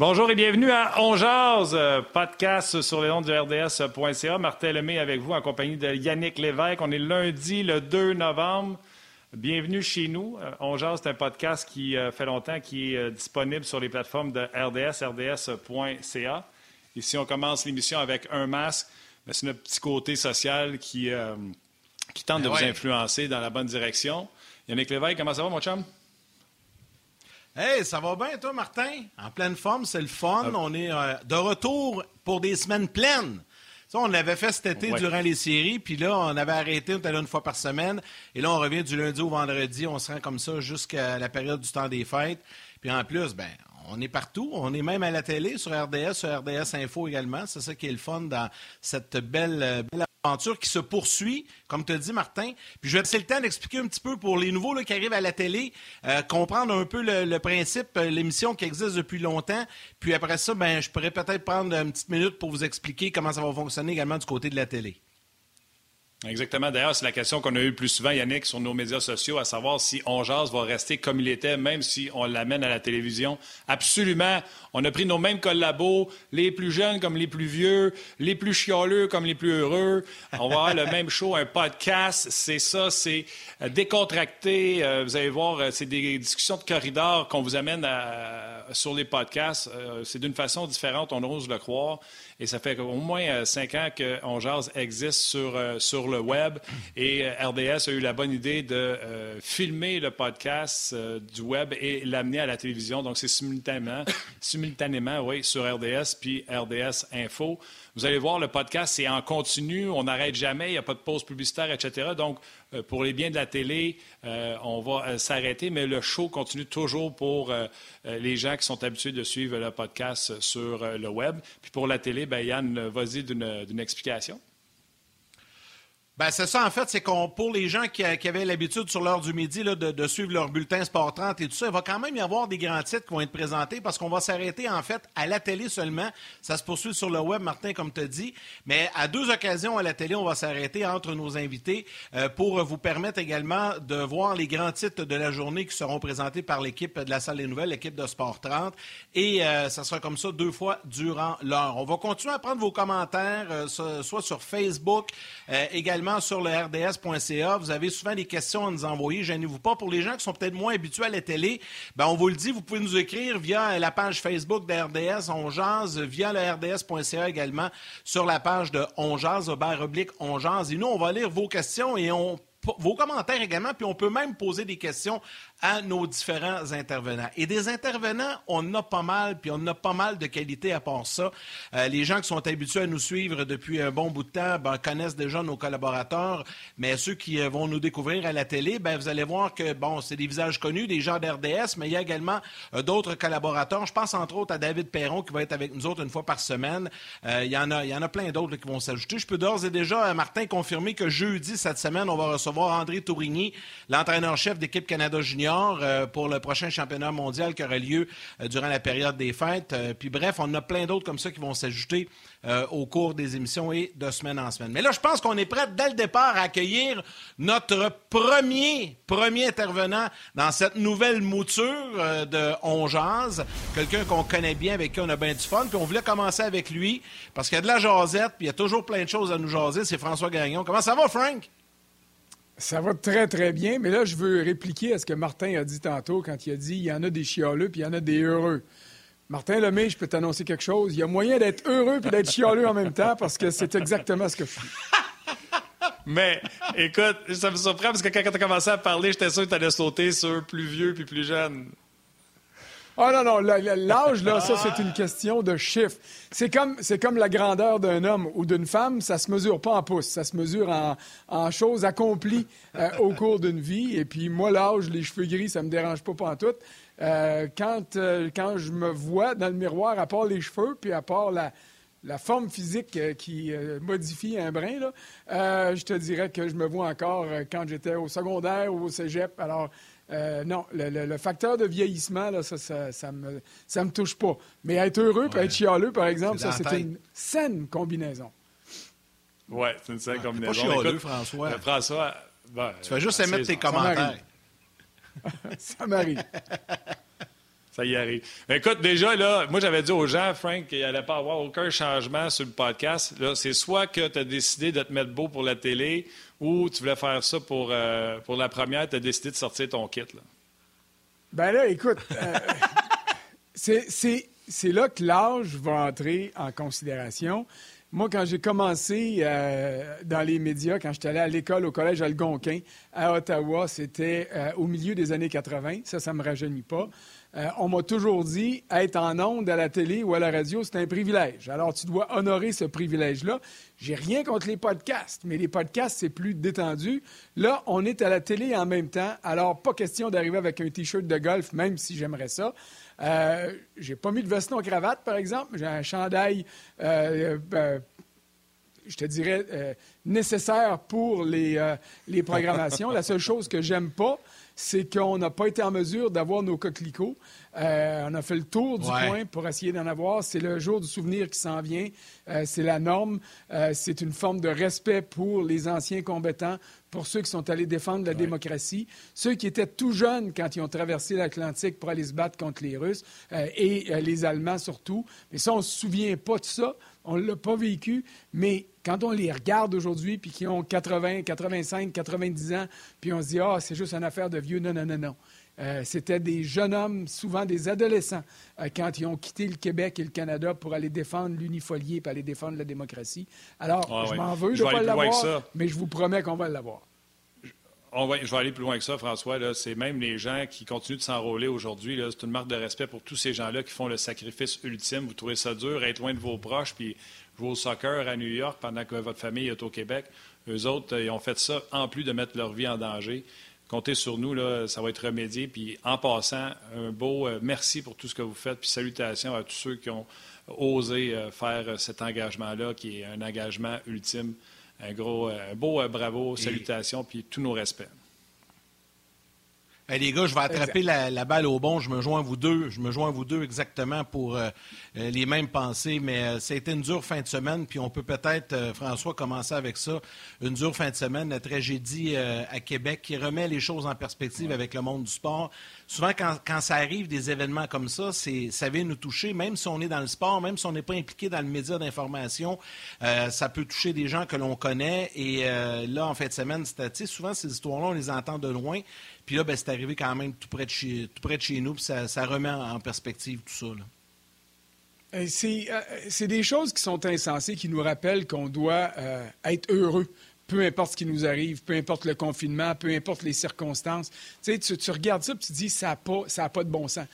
Bonjour et bienvenue à On euh, podcast sur les ondes du RDS.ca. Martin Lemay avec vous en compagnie de Yannick Lévesque. On est lundi, le 2 novembre. Bienvenue chez nous. Euh, On c'est un podcast qui euh, fait longtemps, qui est disponible sur les plateformes de RDS, RDS.ca. Ici, on commence l'émission avec un masque. C'est notre petit côté social qui, qui tente ben de vous influencer dans la bonne direction. Yannick Lévesque, comment ça va, mon chum? Hey, ça va bien, toi, Martin? En pleine forme, c'est le fun. Ah. On est euh, de retour pour des semaines pleines. Ça, on l'avait fait cet été durant les séries, puis là, on avait arrêté, on était là une fois par semaine. Et là, on revient du lundi au vendredi. On se rend comme ça jusqu'à la période du temps des fêtes. Puis en plus, ben, on est partout. On est même à la télé, sur RDS, sur RDS Info également. C'est ça qui est le fun dans cette belle, euh, belle aventure qui se poursuit, comme as dit, Martin. Puis je vais laisser le temps d'expliquer un petit peu pour les nouveaux qui arrivent à la télé, euh, comprendre un peu le, principe, euh, l'émission qui existe depuis longtemps. Puis après ça, ben, je pourrais peut-être prendre une petite minute pour vous expliquer comment ça va fonctionner également du côté de la télé. Exactement. D'ailleurs, c'est la question qu'on a eue plus souvent, Yannick, sur nos médias sociaux, à savoir si On va rester comme il était, même si on l'amène à la télévision. Absolument. On a pris nos mêmes collabos, les plus jeunes comme les plus vieux, les plus chialeux comme les plus heureux. On va avoir le même show, un podcast. C'est ça, c'est euh, décontracté. Euh, vous allez voir, euh, c'est des discussions de corridor qu'on vous amène sur les podcasts. C'est d'une façon différente, on ose le croire. Et ça fait au moins euh, cinq ans qu'on jase existe sur, euh, sur le web. Et euh, RDS a eu la bonne idée de filmer le podcast du web et l'amener à la télévision. Donc, c'est simultanément, simultanément, oui, sur RDS puis RDS Info. Vous allez voir, le podcast, c'est en continu, on n'arrête jamais, il n'y a pas de pause publicitaire, etc. Donc, euh, pour les biens de la télé, euh, on va euh, s'arrêter, mais le show continue toujours pour les gens qui sont habitués de suivre le podcast sur le web. Puis pour la télé, ben, Yann, vas-y d'une explication. Ben, c'est ça, en fait, c'est qu'on pour les gens qui, avaient l'habitude sur l'heure du midi de, suivre leur bulletin Sport 30 et tout ça, il va quand même y avoir des grands titres qui vont être présentés parce qu'on va s'arrêter, en fait, à la télé seulement. Ça se poursuit sur le web, Martin, comme tu as dit. Mais à deux occasions à la télé, on va s'arrêter entre nos invités euh, pour vous permettre également de voir les grands titres de la journée qui seront présentés par l'équipe de la salle des nouvelles, l'équipe de Sport 30. Et euh, ça sera comme ça deux fois durant l'heure. On va continuer à prendre vos commentaires, euh, soit sur Facebook, également sur le rds.ca. Vous avez souvent des questions à nous envoyer. Gênez-vous pas. Pour les gens qui sont peut-être moins habitués à la télé, ben on vous le dit, vous pouvez nous écrire via la page Facebook de RDS, on via le rds.ca également, sur la page de On barre oblique On Et nous, on va lire vos questions et on vos commentaires également, puis on peut même poser des questions à nos différents intervenants. Et des intervenants, on a pas mal, puis on a pas mal de qualité à part ça. Euh, les gens qui sont habitués à nous suivre depuis un bon bout de temps ben, connaissent déjà nos collaborateurs, mais ceux qui euh, vont nous découvrir à la télé, ben, vous allez voir que bon, c'est des visages connus, des gens d'RDS, mais il y a également euh, d'autres collaborateurs. Je pense entre autres à David Perron qui va être avec nous autres une fois par semaine. y il y en a plein d'autres qui vont s'ajouter. Je peux d'ores et déjà, Martin, confirmer que jeudi cette semaine, on va recevoir André Tourigny, l'entraîneur-chef d'équipe Canada Junior euh, pour le prochain championnat mondial qui aura lieu euh, durant la période des fêtes. Euh, puis bref, on a plein d'autres comme ça qui vont s'ajouter au cours des émissions et de semaine en semaine. Mais là, je pense qu'on est prêt dès le départ à accueillir notre premier, premier intervenant dans cette nouvelle mouture de On Quelqu'un qu'on connaît bien, avec qui on a bien du fun. Puis on voulait commencer avec lui parce qu'il y a de la jasette, puis il y a toujours plein de choses à nous jaser. C'est François Gagnon. Comment ça va, Frank? Ça va très, très bien, mais là, je veux répliquer à ce que Martin a dit tantôt quand il a dit il y en a des chialeux puis il y en a des heureux. Martin Lemay, je peux t'annoncer quelque chose. Il y a moyen d'être heureux puis d'être chialeux en même temps parce que c'est exactement ce que je suis. Mais écoute, ça me surprend parce que quand tu as commencé à parler, j'étais sûr que tu allais sauter sur plus vieux puis plus jeune. Oh non, non, l'âge, là, ça, c'est une question de chiffres. C'est comme, comme la grandeur d'un homme ou d'une femme, ça se mesure pas en pouces, ça se mesure en, choses accomplies euh, au cours d'une vie. Et puis, moi, l'âge, les cheveux gris, ça me dérange pas, pas en tout. Euh, quand, euh, quand je me vois dans le miroir, à part les cheveux, puis à part la, la forme physique qui modifie un brin, là, je te dirais que je me vois encore quand j'étais au secondaire ou au cégep. Alors, euh, non, le, facteur de vieillissement, là, ça, ça, me, ça me touche pas. Mais être heureux et être chialeux, par exemple, ça, c'est une saine combinaison. Oui, c'est une saine combinaison. Pas chialeux, François. Euh, François, tu vas juste émettre tes commentaires. Ça m'arrive. Ça y arrive. Écoute, déjà, là, moi, j'avais dit aux gens, Frank, qu'il n'allait pas avoir aucun changement sur le podcast. Là, c'est soit que tu as décidé de te mettre beau pour la télé ou tu voulais faire ça pour, euh, pour la première, tu as décidé de sortir ton kit. Là? Ben là, écoute, euh, c'est là que l'âge va entrer en considération. Moi, quand j'ai commencé euh, dans les médias, quand j'étais allé à l'école au collège Algonquin à Ottawa, c'était au milieu des années 80. Ça, ça ne me rajeunit pas. Euh, on m'a toujours dit être en onde à la télé ou à la radio, c'est un privilège. Alors, tu dois honorer ce privilège-là. J'ai rien contre les podcasts, mais les podcasts, c'est plus détendu. Là, on est à la télé en même temps. Alors, pas question d'arriver avec un T-shirt de golf, même si j'aimerais ça. Euh, j'ai pas mis de veston cravate, par exemple. J'ai un chandail, euh, ben, je te dirais, nécessaire pour les, les programmations. La seule chose que j'aime pas, c'est qu'on n'a pas été en mesure d'avoir nos coquelicots. Euh, on a fait le tour du coin pour essayer d'en avoir. C'est le jour du souvenir qui s'en vient. Euh, c'est la norme. Euh, c'est une forme de respect pour les anciens combattants, pour ceux qui sont allés défendre la démocratie, ceux qui étaient tout jeunes quand ils ont traversé l'Atlantique pour aller se battre contre les Russes et les Allemands surtout. Mais ça, on ne se souvient pas de ça. On ne l'a pas vécu. Mais quand on les regarde aujourd'hui, puis qui ont 80, 85, 90 ans, puis on se dit, ah, c'est juste une affaire de vieux. Non, non, non, non. Euh, c'était des jeunes hommes, souvent des adolescents, euh, quand ils ont quitté le Québec et le Canada pour aller défendre l'unifolié, pour aller défendre la démocratie. Alors, ah je m'en veux de ne pas l'avoir, mais je vous promets qu'on va l'avoir. Je vais aller plus loin que ça, François. C'est même les gens qui continuent de s'enrôler aujourd'hui. C'est une marque de respect pour tous ces gens-là qui font le sacrifice ultime. Vous trouvez ça dur, être loin de vos proches, puis jouer au soccer à New York pendant que votre famille est au Québec. Eux autres, ils ont fait ça en plus de mettre leur vie en danger comptez sur nous, ça va être remédié. Puis en passant, un beau euh, merci pour tout ce que vous faites, puis salutations à tous ceux qui ont osé euh, faire euh, cet engagement-là, qui est un engagement ultime. Un gros, un beau bravo, salutations, puis tous nos respects les gars, je vais attraper la, balle au bon. Je me joins à vous deux. Je me joins à vous deux exactement pour euh, euh, les mêmes pensées. Mais euh, ça a été une dure fin de semaine. Puis on peut peut-être, François, commencer avec ça. Une dure fin de semaine, la tragédie à Québec qui remet les choses en perspective avec le monde du sport. Souvent, quand, ça arrive, des événements comme ça, ça vient nous toucher. Même si on est dans le sport, même si on n'est pas impliqué dans le média d'information, ça peut toucher des gens que l'on connaît. Et là, en fin de semaine, souvent, ces histoires-là, on les entend de loin. Puis là, ben, c'est arrivé quand même tout près de chez, nous, puis ça, remet en perspective tout ça. Euh, euh, c'est des choses qui sont insensées, qui nous rappellent qu'on doit euh, être heureux peu importe ce qui nous arrive, peu importe le confinement, peu importe les circonstances. Tu, sais, tu, regardes ça et tu te dis, ça n'a pas, pas de bon sens.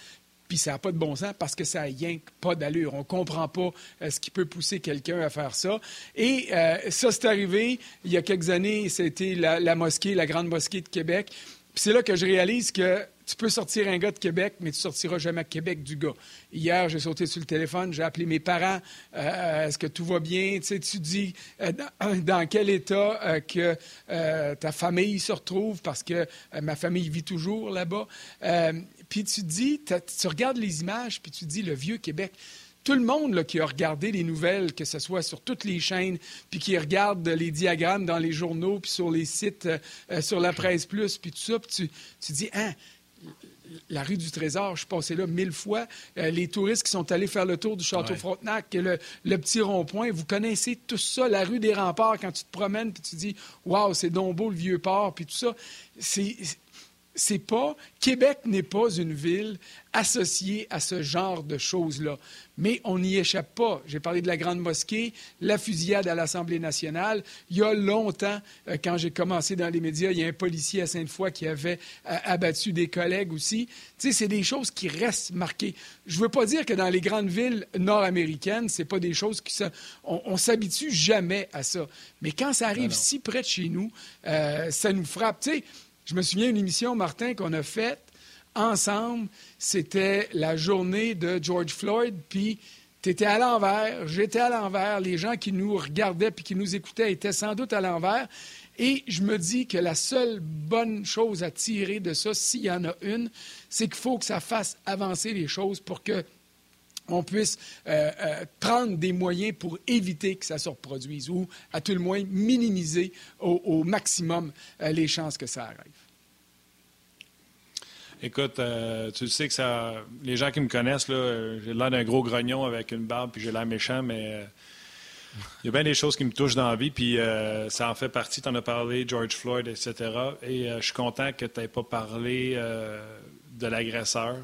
Puis ça n'a pas de bon sens parce que ça n'a pas d'allure. On ne comprend pas ce qui peut pousser quelqu'un à faire ça. Et ça, c'est arrivé il y a quelques années. C'était la, mosquée, la grande mosquée de Québec. Puis c'est là que je réalise que tu peux sortir un gars de Québec, mais tu sortiras jamais Québec du gars. Hier, j'ai sauté sur le téléphone, j'ai appelé mes parents. Euh, est-ce que tout va bien? Tu, sais, tu dis euh, dans, quel état euh, que ta famille se retrouve, parce que ma famille vit toujours là-bas. puis tu dis, tu regardes les images, puis tu dis le vieux Québec tout le monde qui a regardé les nouvelles, que ce soit sur toutes les chaînes, puis qui regarde les diagrammes dans les journaux, puis sur les sites, euh, euh, sur la presse plus, puis tout ça, puis tu, tu dis, hein, la rue du Trésor, je suis passé là mille fois. Euh, les touristes qui sont allés faire le tour du Château Frontenac, le, le petit rond-point, vous connaissez tout ça, la rue des Remparts, quand tu te promènes, puis tu dis, waouh, c'est donc beau le vieux port, puis tout ça. C'est c'est pas Québec n'est pas une ville associée à ce genre de choses-là, mais on n'y échappe pas. J'ai parlé de la grande mosquée, la fusillade à l'Assemblée nationale. Il y a longtemps, euh, quand j'ai commencé dans les médias, il y a un policier à Sainte-Foy qui avait euh, abattu des collègues aussi. Tu sais, c'est des choses qui restent marquées. Je veux pas dire que dans les grandes villes nord-américaines, c'est pas des choses qui on, on s'habitue jamais à ça. Mais quand ça arrive si près de chez nous, euh, ça nous frappe. Tu sais, je me souviens d'une émission, Martin, qu'on a faite ensemble. C'était la journée de George Floyd, puis tu étais à l'envers, j'étais à l'envers, les gens qui nous regardaient puis qui nous écoutaient étaient sans doute à l'envers. Et je me dis que la seule bonne chose à tirer de ça, s'il y en a une, c'est qu'il faut que ça fasse avancer les choses pour que on puisse euh, euh, prendre des moyens pour éviter que ça se reproduise ou, à tout le moins, minimiser au, maximum euh, les chances que ça arrive. Écoute, tu sais que ça. Les gens qui me connaissent, j'ai l'air d'un gros grognon avec une barbe, puis j'ai l'air méchant, mais il y a bien des choses qui me touchent dans la vie, puis ça en fait partie. Tu en as parlé, George Floyd, etc. Et je suis content que tu n'aies pas parlé de l'agresseur.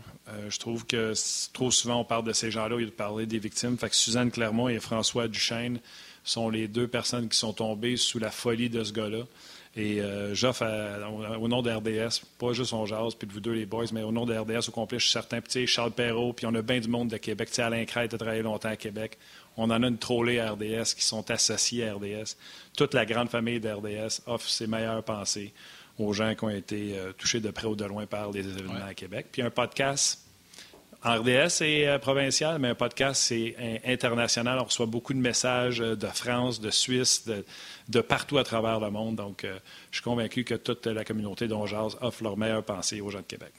je trouve que trop souvent, on parle de ces gens-là au lieu de parler des victimes. Fait que Suzanne Clermont et François Duchesne sont les deux personnes qui sont tombées sous la folie de ce gars-là. Et euh, j'offre au nom de RDS, pas juste on jase, puis de vous deux les boys, mais au nom de RDS au complet, je suis certain. Puis Charles Perrault, puis on a bien du monde de Québec. Tu sais, Alain Crête a travaillé longtemps à Québec. On en a une trollée à RDS qui sont associés à RDS. Toute la grande famille d'RDS offre ses meilleures pensées aux gens qui ont été euh, touchés de près ou de loin par les événements à Québec. Puis un podcast en RDS, c'est euh, provincial, mais un podcast, c'est international. On reçoit beaucoup de messages de France, de Suisse, de, de partout à travers le monde. Donc, euh, je suis convaincu que toute la communauté d'Ongeaz offre leur meilleure pensée aux gens de Québec.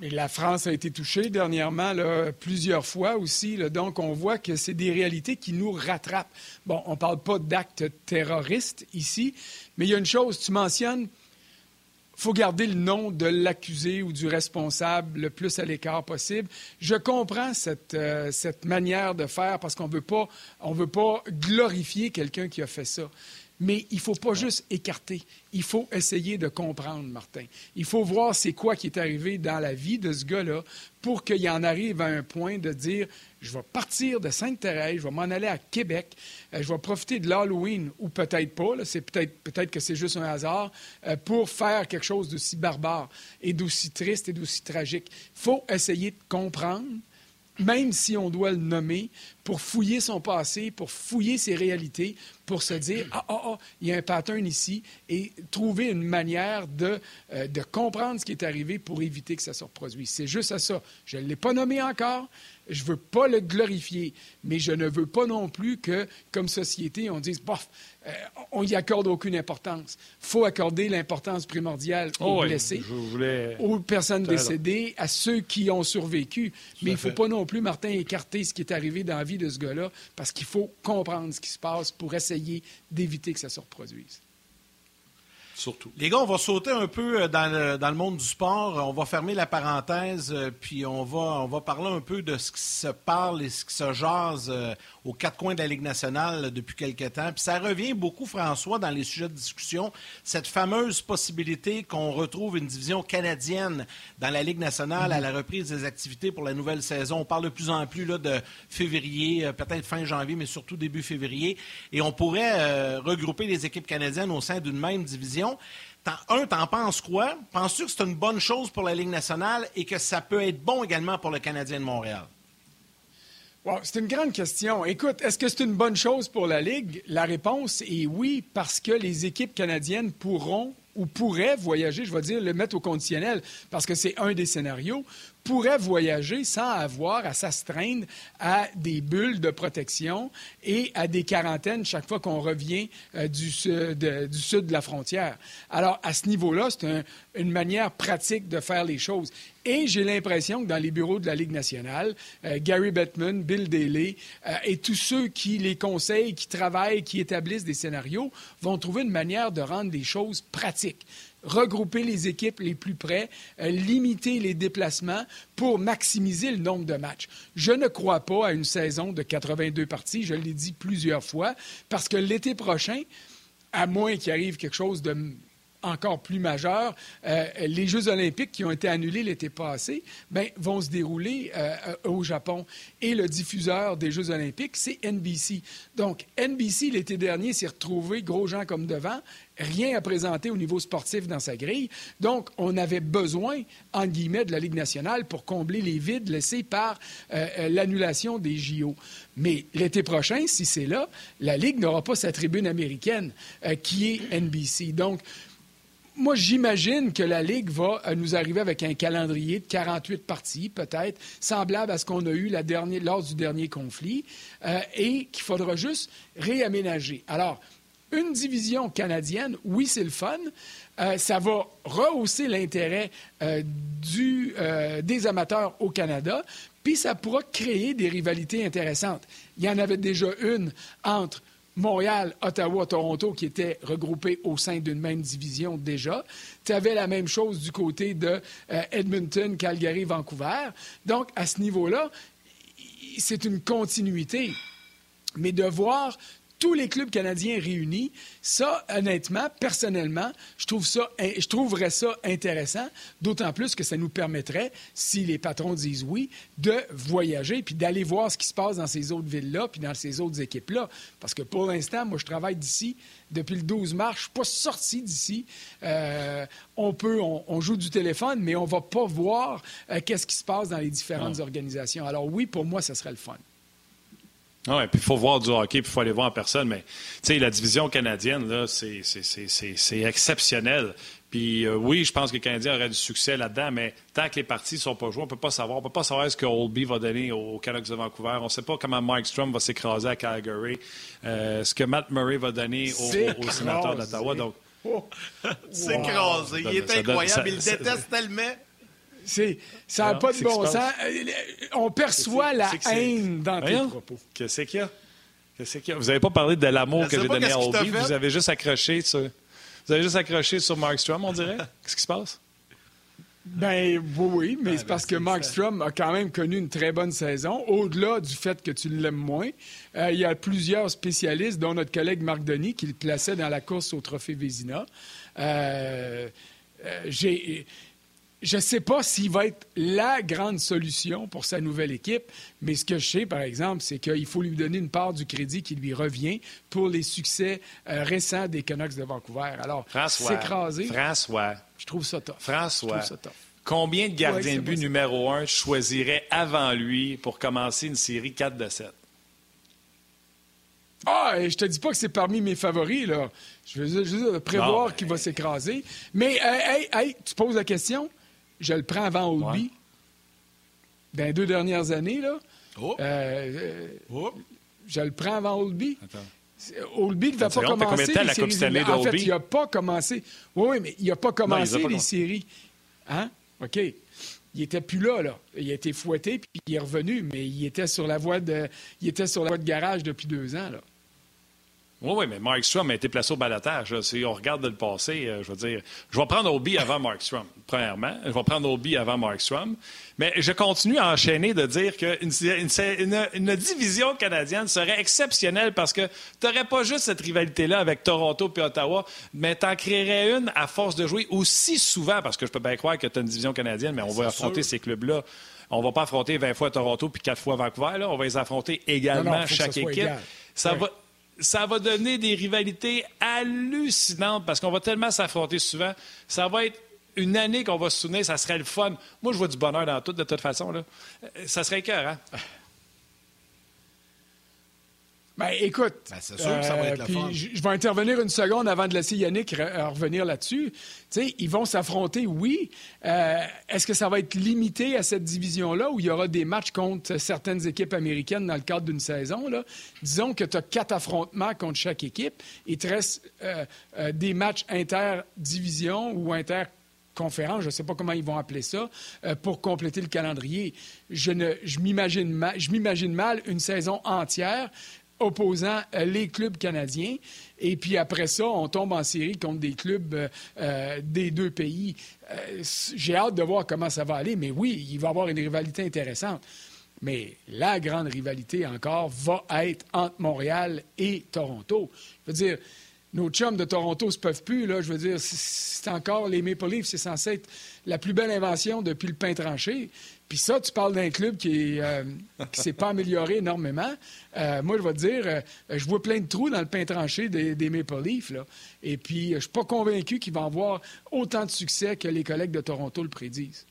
Et la France a été touchée dernièrement plusieurs fois aussi. donc, on voit que c'est des réalités qui nous rattrapent. Bon, on ne parle pas d'actes terroristes ici, mais il y a une chose, tu mentionnes, faut garder le nom de l'accusé ou du responsable le plus à l'écart possible. Je comprends cette, euh, cette manière de faire parce qu'on ne veut pas glorifier quelqu'un qui a fait ça. Mais il ne faut pas juste écarter. Il faut essayer de comprendre, Martin. Il faut voir c'est quoi qui est arrivé dans la vie de ce gars-là pour qu'il en arrive à un point de dire je vais partir de Sainte-Thérèse, je vais m'en aller à Québec, euh, je vais profiter de l'Halloween, ou peut-être pas, c'est peut-être peut que c'est juste un hasard, euh, pour faire quelque chose d'aussi barbare et d'aussi triste et d'aussi tragique. Il faut essayer de comprendre même si on doit le nommer, pour fouiller son passé, pour fouiller ses réalités, pour se dire ah, ah, ah, il y a un pattern ici et trouver une manière de, euh, de comprendre ce qui est arrivé pour éviter que ça se reproduise. C'est juste à ça. Je ne l'ai pas nommé encore, je ne veux pas le glorifier, mais je ne veux pas non plus que, comme société, on dise, bof, euh, on n'y accorde aucune importance. Il faut accorder l'importance primordiale aux oh blessés, aux personnes décédées, à ceux qui ont survécu. mais il ne faut pas non plus, Martin, écarter ce qui est arrivé dans la vie de ce gars-là, parce qu'il faut comprendre ce qui se passe pour essayer d'éviter que ça se reproduise. Les gars, on va sauter un peu euh, dans le, dans le, monde du sport. On va fermer la parenthèse, euh, puis on va, on va parler un peu de ce qui se parle et ce qui se jase euh, aux quatre coins de la Ligue nationale depuis quelque temps. Puis ça revient beaucoup, François, dans les sujets de discussion, cette fameuse possibilité qu'on retrouve une division canadienne dans la Ligue nationale à la reprise des activités pour la nouvelle saison. On parle de plus en plus là, de février, peut-être fin janvier, mais surtout début février. Et on pourrait regrouper les équipes canadiennes au sein d'une même division un, t'en penses quoi? Penses-tu que c'est une bonne chose pour la Ligue nationale et que ça peut être bon également pour le Canadien de Montréal? C'est une grande question. Écoute, est-ce que c'est une bonne chose pour la Ligue? La réponse est oui, parce que les équipes canadiennes pourront ou pourraient voyager, je vais dire, le mettre au conditionnel, parce que c'est un des scénarios, pourrait voyager sans avoir à s'astreindre à des bulles de protection et à des quarantaines chaque fois qu'on revient euh, du, sud, de, la frontière. Alors, à ce niveau-là, c'est une manière pratique de faire les choses. Et j'ai l'impression que dans les bureaux de la Ligue nationale, euh, Gary Bettman, Bill Daly euh, et tous ceux qui les conseillent, qui travaillent, qui établissent des scénarios vont trouver une manière de rendre les choses pratiques regrouper les équipes les plus près, euh, limiter les déplacements pour maximiser le nombre de matchs. Je ne crois pas à une saison de 82 parties, je l'ai dit plusieurs fois, parce que l'été prochain, à moins qu'il arrive quelque chose de encore plus majeur, euh, les Jeux olympiques qui ont été annulés l'été passé ben, vont se dérouler euh, au Japon. Et le diffuseur des Jeux olympiques, c'est NBC. Donc, NBC, l'été dernier, s'est retrouvé, gros gens comme devant, rien à présenter au niveau sportif dans sa grille. Donc, on avait besoin, en guillemets, de la Ligue nationale pour combler les vides laissés par euh, l'annulation des JO. Mais l'été prochain, si c'est là, la Ligue n'aura pas sa tribune américaine qui est NBC. Donc, moi, j'imagine que la Ligue va euh, nous arriver avec un calendrier de 48 parties, peut-être, semblable à ce qu'on a eu lors du dernier conflit, euh, et qu'il faudra juste réaménager. Alors, une division canadienne, oui, c'est le fun. Euh, ça va rehausser l'intérêt des amateurs au Canada, puis ça pourra créer des rivalités intéressantes. Il y en avait déjà une entre Montréal, Ottawa, Toronto qui étaient regroupés au sein d'une même division déjà. Tu avais la même chose du côté de euh, Edmonton, Calgary, Vancouver. Donc, à ce niveau-là, c'est une continuité. Mais de voir tous les clubs canadiens réunis, ça, honnêtement, personnellement, je, trouve ça, je trouverais ça intéressant, d'autant plus que ça nous permettrait, si les patrons disent oui, de voyager puis d'aller voir ce qui se passe dans ces autres villes-là puis dans ces autres équipes-là. Parce que pour l'instant, moi, je travaille d'ici depuis le 12 mars. Je ne suis pas sorti d'ici. Euh, on peut, on, joue du téléphone, mais on ne va pas voir euh, qu'est-ce qui se passe dans les différentes organisations. Alors oui, pour moi, ce serait le fun. Oui, puis il faut voir du hockey, puis il faut aller voir en personne. Mais, tu sais, la division canadienne, là, c'est exceptionnel. Puis euh, oui, je pense que les Canadiens auraient du succès là-dedans, mais tant que les parties ne sont pas jouées, on ne peut pas savoir. On ne peut pas savoir ce que Holby va donner aux Canucks de Vancouver. On ne sait pas comment Mike Strom va s'écraser à Calgary. Euh, ce que Matt Murray va donner aux, sénateurs d'Ottawa. Donc, oh. S'écraser. Il est incroyable. il déteste tellement. Ça n'a pas de bon sens. Euh, on percevait la haine dans tes propos. Qu'est-ce qu'il y a? Qu'est-ce qu'il y a? Vous n'avez pas parlé de l'amour que j'ai donné à Obi. Vous avez juste accroché sur, vous avez juste accroché sur Mark Strom, on dirait? Qu'est-ce qui se passe? Ben oui, mais c'est parce que Mark Strom a quand même connu une très bonne saison, au-delà du fait que tu l'aimes moins. Euh, il y a plusieurs spécialistes, dont notre collègue Marc Denis, qui le plaçait dans la course au Trophée Vézina. Euh, j'ai je ne sais pas s'il va être la grande solution pour sa nouvelle équipe, mais ce que je sais, par exemple, c'est qu'il faut lui donner une part du crédit qui lui revient pour les succès euh, récents des Canucks de Vancouver. Alors, s'écraser. François. Je trouve ça tough. François. Combien de gardiens de but numéro un choisirait avant lui pour commencer une série 4 de 7? Ah, je te dis pas que c'est parmi mes favoris, là. Je veux juste prévoir qu'il va s'écraser. Mais, hey, hey, tu poses la question? Je le prends avant Oldby. Dans les deux dernières années, là. Oh. Euh, oh. Je le prends avant Oldby. Oldby ne va pas commencer les séries. En fait, il n'a pas commencé. Oui, oui, mais il n'a pas commencé les séries. Hein? OK. Il était plus là, là. Il a été fouetté, puis il est revenu, mais il était sur la voie de, il était sur la voie de garage depuis deux ans, là. Oui, oui, mais Mark Strom a été placé au balatage. Si on regarde le passé, euh, je veux dire, je vais prendre Obi avant Mark Strom, premièrement. Je vais prendre Obi avant Mark Strom. Mais je continue à enchaîner de dire qu'une une, une, division canadienne serait exceptionnelle parce que tu n'aurais pas juste cette rivalité-là avec Toronto et Ottawa, mais tu en créerais une à force de jouer aussi souvent, parce que je peux bien croire que tu as une division canadienne, mais on va affronter ces clubs-là. On ne va pas affronter 20 fois Toronto puis 4 fois Vancouver. Là. On va les affronter également, chaque équipe. Ça va ça va donner des rivalités hallucinantes parce qu'on va tellement s'affronter souvent. Ça va être une année qu'on va se souvenir, ça serait le fun. Moi, je vois du bonheur dans tout, de toute façon. Euh, ça serait cœur, hein? Ben, écoute, ben, c'est sûr que ça va être euh, Je vais intervenir une seconde avant de laisser Yannick revenir là-dessus. ils vont s'affronter, oui. Euh, est-ce que ça va être limité à cette division-là où il y aura des matchs contre certaines équipes américaines dans le cadre d'une saison? Là? Disons que tu as quatre affrontements contre chaque équipe. Il te reste euh, des matchs inter-division ou inter conférence, je ne sais pas comment ils vont appeler ça, pour compléter le calendrier. Je, ne, je m'imagine mal une saison entière opposant euh, les clubs canadiens. Et puis après ça, on tombe en série contre des clubs euh, euh, des deux pays. J'ai hâte de voir comment ça va aller, mais oui, il va y avoir une rivalité intéressante. Mais la grande rivalité encore va être entre Montréal et Toronto. Je veux dire, nos chums de Toronto se peuvent plus. Là, je veux dire, c'est encore les Maple Leafs, c'est censé être la plus belle invention depuis le pain tranché. Puis ça, tu parles d'un club qui ne euh, s'est pas amélioré énormément. Euh, moi, je vais te dire, euh, je vois plein de trous dans le pain tranché des, Maple Leafs. Là. Et puis, je ne suis pas convaincu qu'ils vont avoir autant de succès que les collègues de Toronto le prédisent.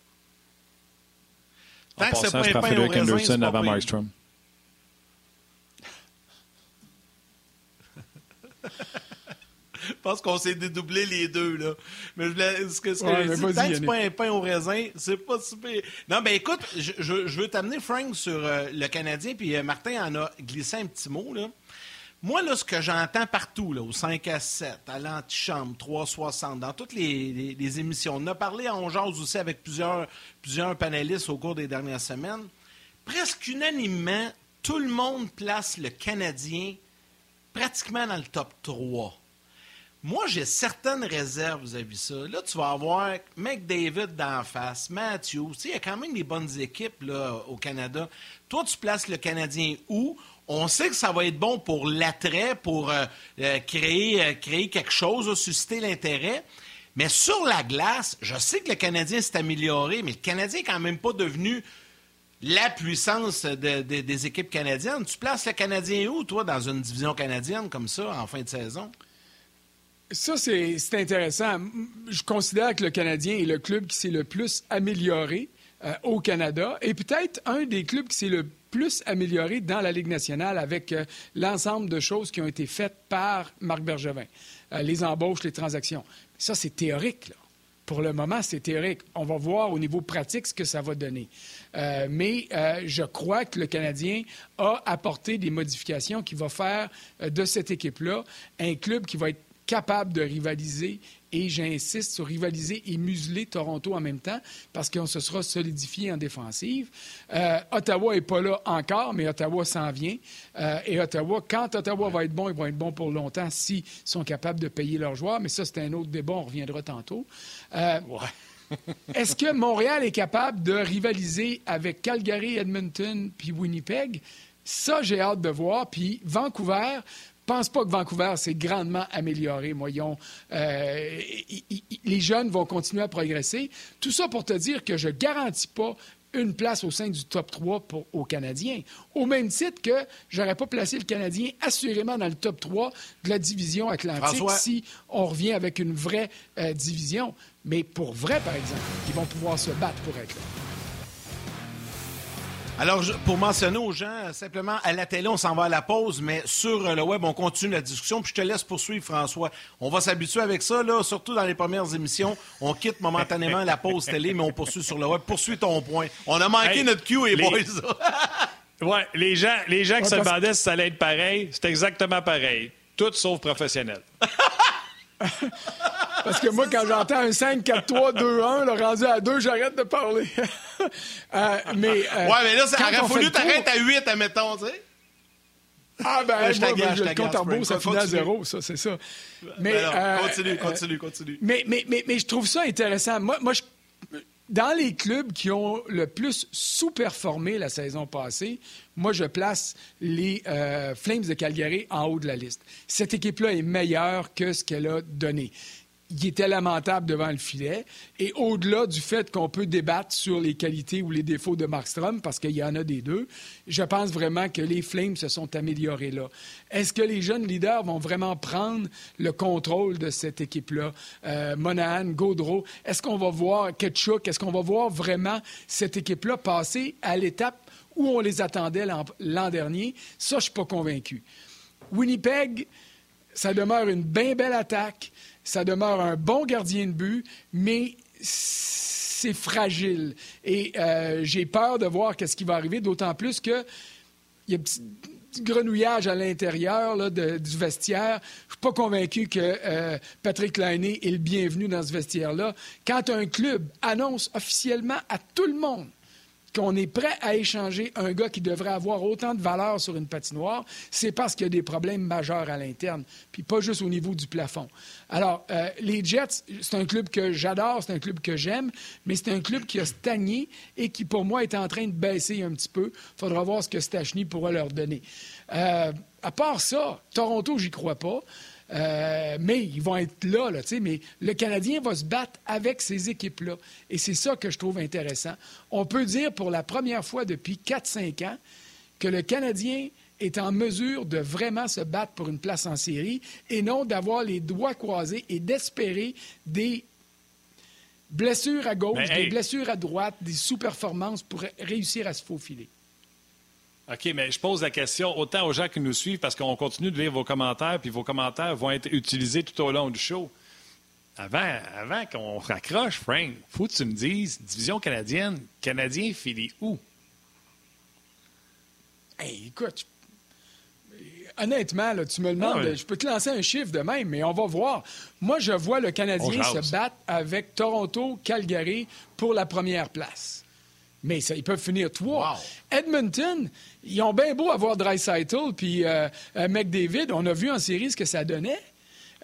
Que c'est pas au raisin, avant Markstrom. Je pense qu'on s'est dédoublé les deux, là. Mais je ce que, ce que dit, tant que c'est pas un pain au raisin, c'est pas super. Non, ben écoute, je, je, veux t'amener, Frank, sur euh, le Canadien, puis euh, Martin en a glissé un petit mot, là. Moi, là, ce que j'entends partout, là, au 5 à 7, à l'antichambre, 360, dans toutes les, les, émissions, on a parlé en jase aussi avec plusieurs, plusieurs panélistes au cours des dernières semaines. Presque unanimement, tout le monde place le Canadien pratiquement dans le top 3. Moi, j'ai certaines réserves vis-à-vis ça. Là, tu vas avoir McDavid d'en face, Matthews. Il y a quand même des bonnes équipes là, au Canada. Toi, tu places le Canadien où? On sait que ça va être bon pour l'attrait, pour euh, euh, créer, euh, créer quelque chose, susciter l'intérêt. Mais sur la glace, je sais que le Canadien s'est amélioré, mais le Canadien n'est quand même pas devenu la puissance des équipes canadiennes. Tu places le Canadien où, toi, dans une division canadienne comme ça, en fin de saison? Ça, c'est intéressant. Je considère que le Canadien est le club qui s'est le plus amélioré euh, au Canada et peut-être un des clubs qui s'est le plus amélioré dans la Ligue nationale avec euh, l'ensemble de choses qui ont été faites par Marc Bergevin. Euh, les embauches, les transactions. Ça, c'est théorique, là. Pour le moment, c'est théorique. On va voir au niveau pratique ce que ça va donner. mais je crois que le Canadien a apporté des modifications qui vont faire de cette équipe-là un club qui va être capable de rivaliser et j'insiste sur rivaliser et museler Toronto en même temps parce qu'on se sera solidifié en défensive. Euh, Ottawa n'est pas là encore, mais Ottawa s'en vient. Euh, et Ottawa, quand Ottawa va être bon, ils vont être bons pour longtemps s'ils sont capables de payer leurs joueurs. Mais ça, c'est un autre débat, on reviendra tantôt. Euh, est-ce que Montréal est capable de rivaliser avec Calgary, Edmonton puis Winnipeg? Ça, j'ai hâte de voir. Puis Vancouver, pense pas que Vancouver s'est grandement amélioré. Moi, euh, les jeunes vont continuer à progresser. Tout ça pour te dire que je garantis pas une place au sein du top 3 pour, aux Canadiens. Au même titre que je n'aurais pas placé le Canadien assurément dans le top 3 de la division Atlantique si on revient avec une vraie euh, division. Mais pour vrai, par exemple, ils vont pouvoir se battre pour être là. Alors, pour mentionner aux gens, simplement, à la télé, on s'en va à la pause, mais sur euh, le web, on continue la discussion. Puis je te laisse poursuivre, François. On va s'habituer avec ça, là, surtout dans les premières émissions. On quitte momentanément la pause télé, mais on poursuit sur le web. Poursuis ton point. On a manqué notre cue, les... boys. oui, les gens, les gens qui se demandaient si ça allait être pareil, c'est exactement pareil. Tout sauf professionnel. Parce que moi, quand j'entends un 5, 4, 3, 2, 1, le rendu à 2, j'arrête de parler. euh, mais, euh, ouais, mais là, ça aurait fallu t'arrêter à 8, admettons, tu sais. Ah, ben, je moi, ben, le compte en beau, ça finit à zéro, ça, c'est ça. Mais, ben euh, continue, continue, continue. Mais, mais, mais, mais, je trouve ça intéressant. Moi, moi je, dans les clubs qui ont le plus sous-performé la saison passée, moi, je place les euh, Flames de Calgary en haut de la liste. Cette équipe-là est meilleure que ce qu'elle a donné il était lamentable devant le filet. Et au-delà du fait qu'on peut débattre sur les qualités ou les défauts de Markstrom, parce qu'il y en a des deux, je pense vraiment que les Flames se sont améliorés là. Est-ce que les jeunes leaders vont vraiment prendre le contrôle de cette équipe-là? Euh, Monahan, Gaudreau, est-ce qu'on va voir Ketchuk? Est-ce qu'on va voir vraiment cette équipe-là passer à l'étape où on les attendait l'an dernier? Ça, je ne suis pas convaincu. Winnipeg, ça demeure une bien belle attaque. Ça demeure un bon gardien de but, mais c'est fragile. Et euh, j'ai peur de voir qu'est-ce qui va arriver, d'autant plus qu'il y a un petit grenouillage à l'intérieur du vestiaire. Je ne suis pas convaincu que euh, Patrick Lainé est le bienvenu dans ce vestiaire-là. Quand un club annonce officiellement à tout le monde qu'on est prêt à échanger un gars qui devrait avoir autant de valeur sur une patinoire, c'est parce qu'il y a des problèmes majeurs à l'interne, puis pas juste au niveau du plafond. Alors, euh, les Jets, c'est un club que j'adore, c'est un club que j'aime, mais c'est un club qui a stagné et qui, pour moi, est en train de baisser un petit peu. Il faudra voir ce que Stachny pourra leur donner. Euh, à part ça, Toronto, j'y crois pas. Euh, mais ils vont être là, là mais le Canadien va se battre avec ces équipes-là. Et c'est ça que je trouve intéressant. On peut dire pour la première fois depuis 4-5 ans que le Canadien est en mesure de vraiment se battre pour une place en série et non d'avoir les doigts croisés et d'espérer des blessures à gauche, des blessures à droite, des sous-performances pour réussir à se faufiler. OK, mais je pose la question autant aux gens qui nous suivent parce qu'on continue de lire vos commentaires, puis vos commentaires vont être utilisés tout au long du show. Avant, avant qu'on raccroche, Frank, faut que tu me dises, division canadienne, Canadien finit où? Hey, écoute, honnêtement, là, tu me demandes, ah je peux te lancer un chiffre de même, mais on va voir. Moi, je vois le Canadien se battre avec Toronto, Calgary pour la première place. Mais ça, ils peuvent finir trois. Edmonton, ils ont bien beau avoir Dreisaitl puis euh, euh, McDavid. On a vu en série ce que ça donnait.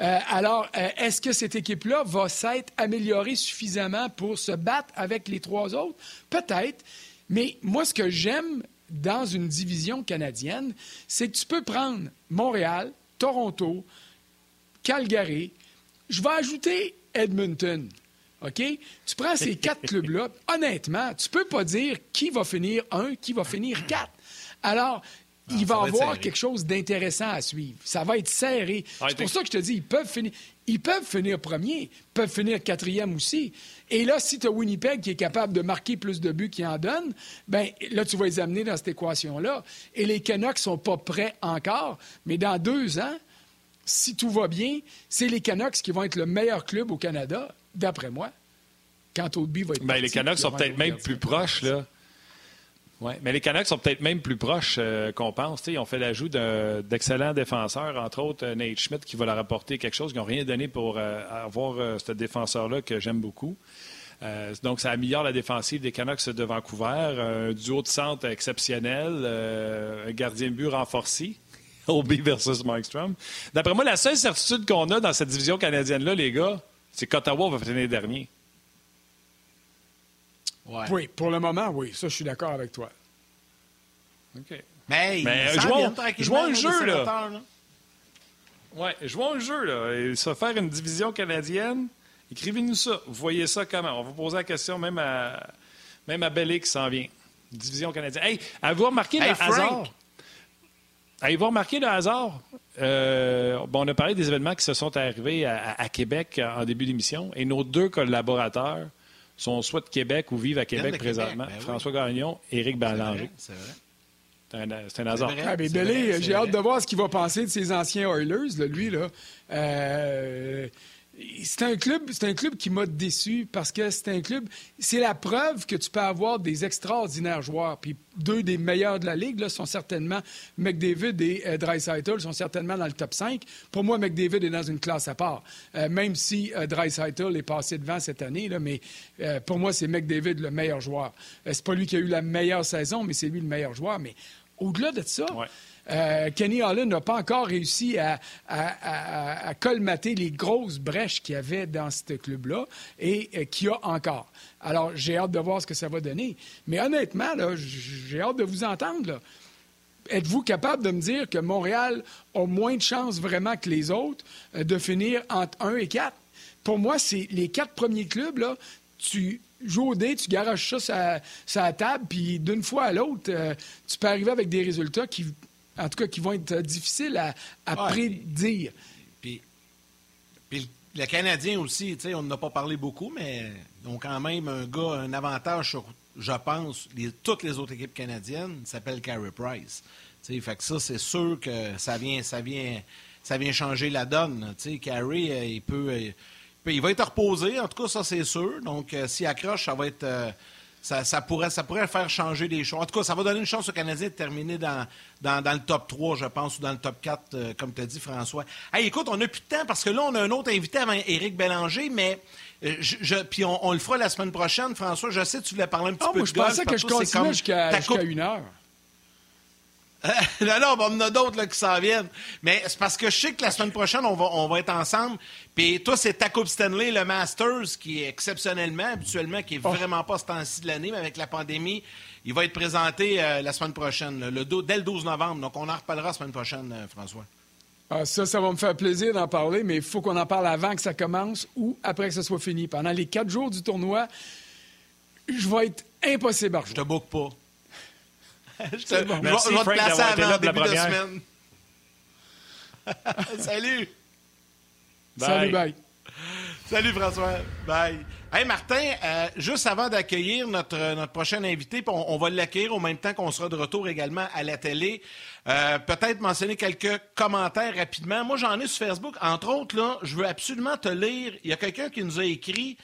Euh, alors, est-ce que cette équipe-là va s'être améliorée suffisamment pour se battre avec les trois autres? Peut-être. Mais moi, ce que j'aime dans une division canadienne, c'est que tu peux prendre Montréal, Toronto, Calgary. Je vais ajouter Edmonton. OK? Tu prends ces quatre clubs-là, honnêtement, tu peux pas dire qui va finir un, qui va finir quatre. Alors, ah, il va y avoir quelque chose d'intéressant à suivre. Ça va être serré. Ah, c'est pour ça que je te dis, ils peuvent finir. Ils peuvent finir premier, ils peuvent finir quatrième aussi. Et là, si tu as Winnipeg qui est capable de marquer plus de buts qu'il en donne, ben là, tu vas les amener dans cette équation-là. Et les Canucks sont pas prêts encore, mais dans deux ans, si tout va bien, c'est les Canucks qui vont être le meilleur club au Canada, d'après moi. Quand Oldby va être ben, Les Canucks sont peut-être même plus proches, là. Oui, mais les Canucks sont peut-être même plus proches euh, qu'on pense. ils ont fait l'ajout d'excellents défenseurs, entre autres euh, Nate Schmidt, qui va leur apporter quelque chose. Ils n'ont rien donné pour euh, avoir ce défenseur-là que j'aime beaucoup. donc, ça améliore la défensive des Canucks de Vancouver. Un duo de centre exceptionnel, un gardien de but renforcé. Obi versus Strom. D'après moi, la seule certitude qu'on a dans cette division canadienne-là, les gars, c'est qu'Ottawa va finir dernier. Oui, pour le moment, oui. Ça, je suis d'accord avec toi. OK. Mais, Mais jouons, jouons le jeu, là. Oui, jouons le jeu, là. Et ça faire une division canadienne, écrivez-nous ça. Vous voyez ça comment? On va poser la question même à, même à qui s'en vient. Division canadienne. Hey, avez-vous remarqué le hasard? Avez-vous remarqué le hasard? Euh, bon, on a parlé des événements qui se sont arrivés à Québec en début d'émission et nos deux collaborateurs sont soit de Québec ou vivent à Québec présentement. Ben François Gagnon, Éric Ballanger. C'est vrai. C'est un, hasard. Ah, j'ai hâte de voir ce qu'il va penser de ses anciens Oilers, lui. Là. Euh, c'est un club, c'est un club qui m'a déçu parce que c'est un club. C'est la preuve que tu peux avoir des extraordinaires joueurs. Puis deux des meilleurs de la ligue sont certainement McDavid et euh, Dreisaitl sont certainement dans le top 5. Pour moi, McDavid est dans une classe à part. Euh, même si euh, Dreisaitl est passé devant cette année, mais euh, pour moi, c'est McDavid le meilleur joueur. c'est pas lui qui a eu la meilleure saison, mais c'est lui le meilleur joueur. Mais au-delà de ça. Euh, Kenny Holland n'a pas encore réussi à, colmater les grosses brèches qu'il y avait dans ce club-là et euh, qu'il y a encore. Alors, j'ai hâte de voir ce que ça va donner. Mais honnêtement, j'ai hâte de vous entendre. Êtes-vous capable de me dire que Montréal a moins de chances vraiment que les autres euh, de finir entre 1 et 4? Pour moi, c'est les quatre premiers clubs, là, tu joues au dé, tu garages ça sur table, puis d'une fois à l'autre, tu peux arriver avec des résultats qui en tout cas, qui vont être difficiles à, prédire. Puis, puis, le Canadien aussi, on n'en a pas parlé beaucoup, mais ils ont quand même un gars, un avantage sur, je pense, toutes les autres équipes canadiennes, s'appelle Carey Price. fait que ça, c'est sûr que ça vient, ça vient, ça vient changer la donne. Carey, euh, il peut, euh, il va être reposé, en tout cas, ça c'est sûr. Donc, euh, s'il accroche, ça va être ça, pourrait, ça pourrait faire changer des choses. En tout cas, ça va donner une chance aux Canadiens de terminer dans, dans, le top 3, je pense, ou dans le top 4, euh, comme tu as dit, François. Hey, écoute, on n'a plus de temps parce que là, on a un autre invité avant Éric Bélanger, mais euh, je, puis on, le fera la semaine prochaine. François, je sais que tu voulais parler un petit oh, peu moi, de Je pensais que je continuais jusqu'à une heure. non, non, on en a d'autres qui s'en viennent. Mais c'est parce que je sais que la semaine prochaine, on va, on va être ensemble. Puis toi, c'est ta Coupe Stanley, le Masters, qui est exceptionnellement, habituellement, qui est oh. vraiment pas ce temps-ci de l'année, mais avec la pandémie, il va être présenté euh, la semaine prochaine, le, dès le 12 novembre. Donc, on en reparlera la semaine prochaine, euh, François. Ah, ça, ça va me faire plaisir d'en parler, mais il faut qu'on en parle avant que ça commence ou après que ce soit fini. Pendant les quatre jours du tournoi, je vais être impossible à Je te boucle pas je, te, bon. Merci, je vais te placer avant début de semaine. Salut. Salut, bye. Salut François. Bye. Hey Martin, euh, juste avant d'accueillir notre, notre prochain invité, on, on, va l'accueillir au même temps qu'on sera de retour également à la télé. Euh, peut-être mentionner quelques commentaires rapidement. Moi, j'en ai sur Facebook. Entre autres, là, je veux absolument te lire. Il y a quelqu'un qui nous a écrit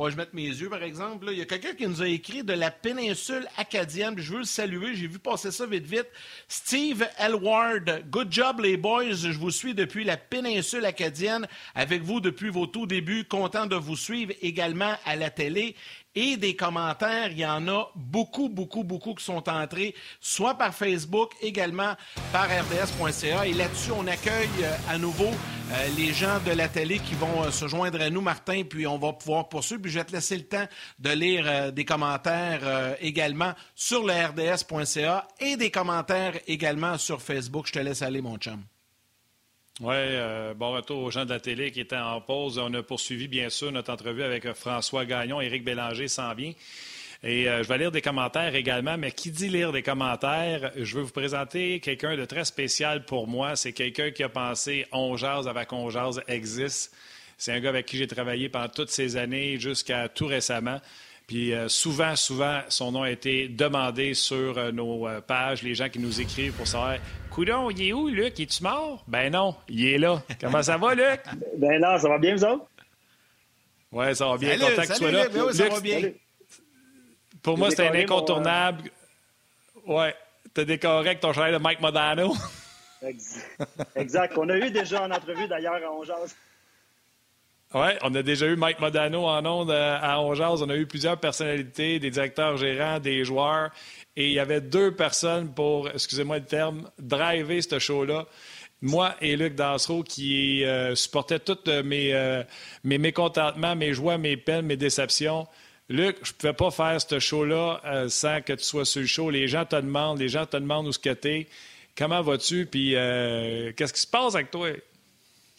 faut que je mette mes yeux, par exemple. Il y a quelqu'un qui nous a écrit de la péninsule acadienne. Je veux le saluer. J'ai vu passer ça vite, vite. Steve Elward. Good job, les boys. Je vous suis depuis la péninsule acadienne, avec vous depuis vos tout débuts. Content de vous suivre également à la télé et des commentaires. Il y en a beaucoup, beaucoup, beaucoup qui sont entrés, soit par Facebook, également par rds.ca. Et là-dessus, on accueille euh, à nouveau euh, les gens de la télé qui vont euh, se joindre à nous, Martin, puis on va pouvoir poursuivre. Puis je vais te laisser le temps de lire des commentaires également sur le rds.ca et des commentaires également sur Facebook. Je te laisse aller, mon chum. Oui, euh, bon retour aux gens de la télé qui étaient en pause. On a poursuivi, bien sûr, notre entrevue avec euh, François Gagnon. Éric Bélanger s'en vient. Et euh, je vais lire des commentaires également, mais qui dit lire des commentaires, je veux vous présenter quelqu'un de très spécial pour moi. C'est quelqu'un qui a pensé On jase qu'on jase existe. C'est un gars avec qui j'ai travaillé pendant toutes ces années jusqu'à tout récemment. Puis souvent, souvent, son nom a été demandé sur nos pages, les gens qui nous écrivent pour savoir Coudon, il est où, Luc? Es-tu mort? Ben non, il est là. Comment ça va, Luc? Ben non, ça va bien, vous autres? Oui, ça va bien. Salut, Content que tu sois là. Luc, ça va bien. Pour moi, c'est un incontournable. Mon... Ouais. T'as décoré avec ton chandail de Mike Modano. exact. On a eu déjà en entrevue, d'ailleurs, à Ongeaz. Oui, on a déjà eu Mike Modano en ondes euh, à Ongeaz. On a eu plusieurs personnalités, des directeurs gérants, des joueurs. Et il y avait deux personnes pour, excusez-moi le terme, driver ce show-là. Moi et Luc Dansereau qui euh, supportaient tous euh, mes, euh, mes mécontentements, mes joies, mes peines, mes déceptions. Luc, je ne pouvais pas faire ce show-là sans que tu sois sur le show. Les gens te demandent, les gens te demandent où ce que tu Comment vas-tu? Puis qu'est-ce qui se passe avec toi?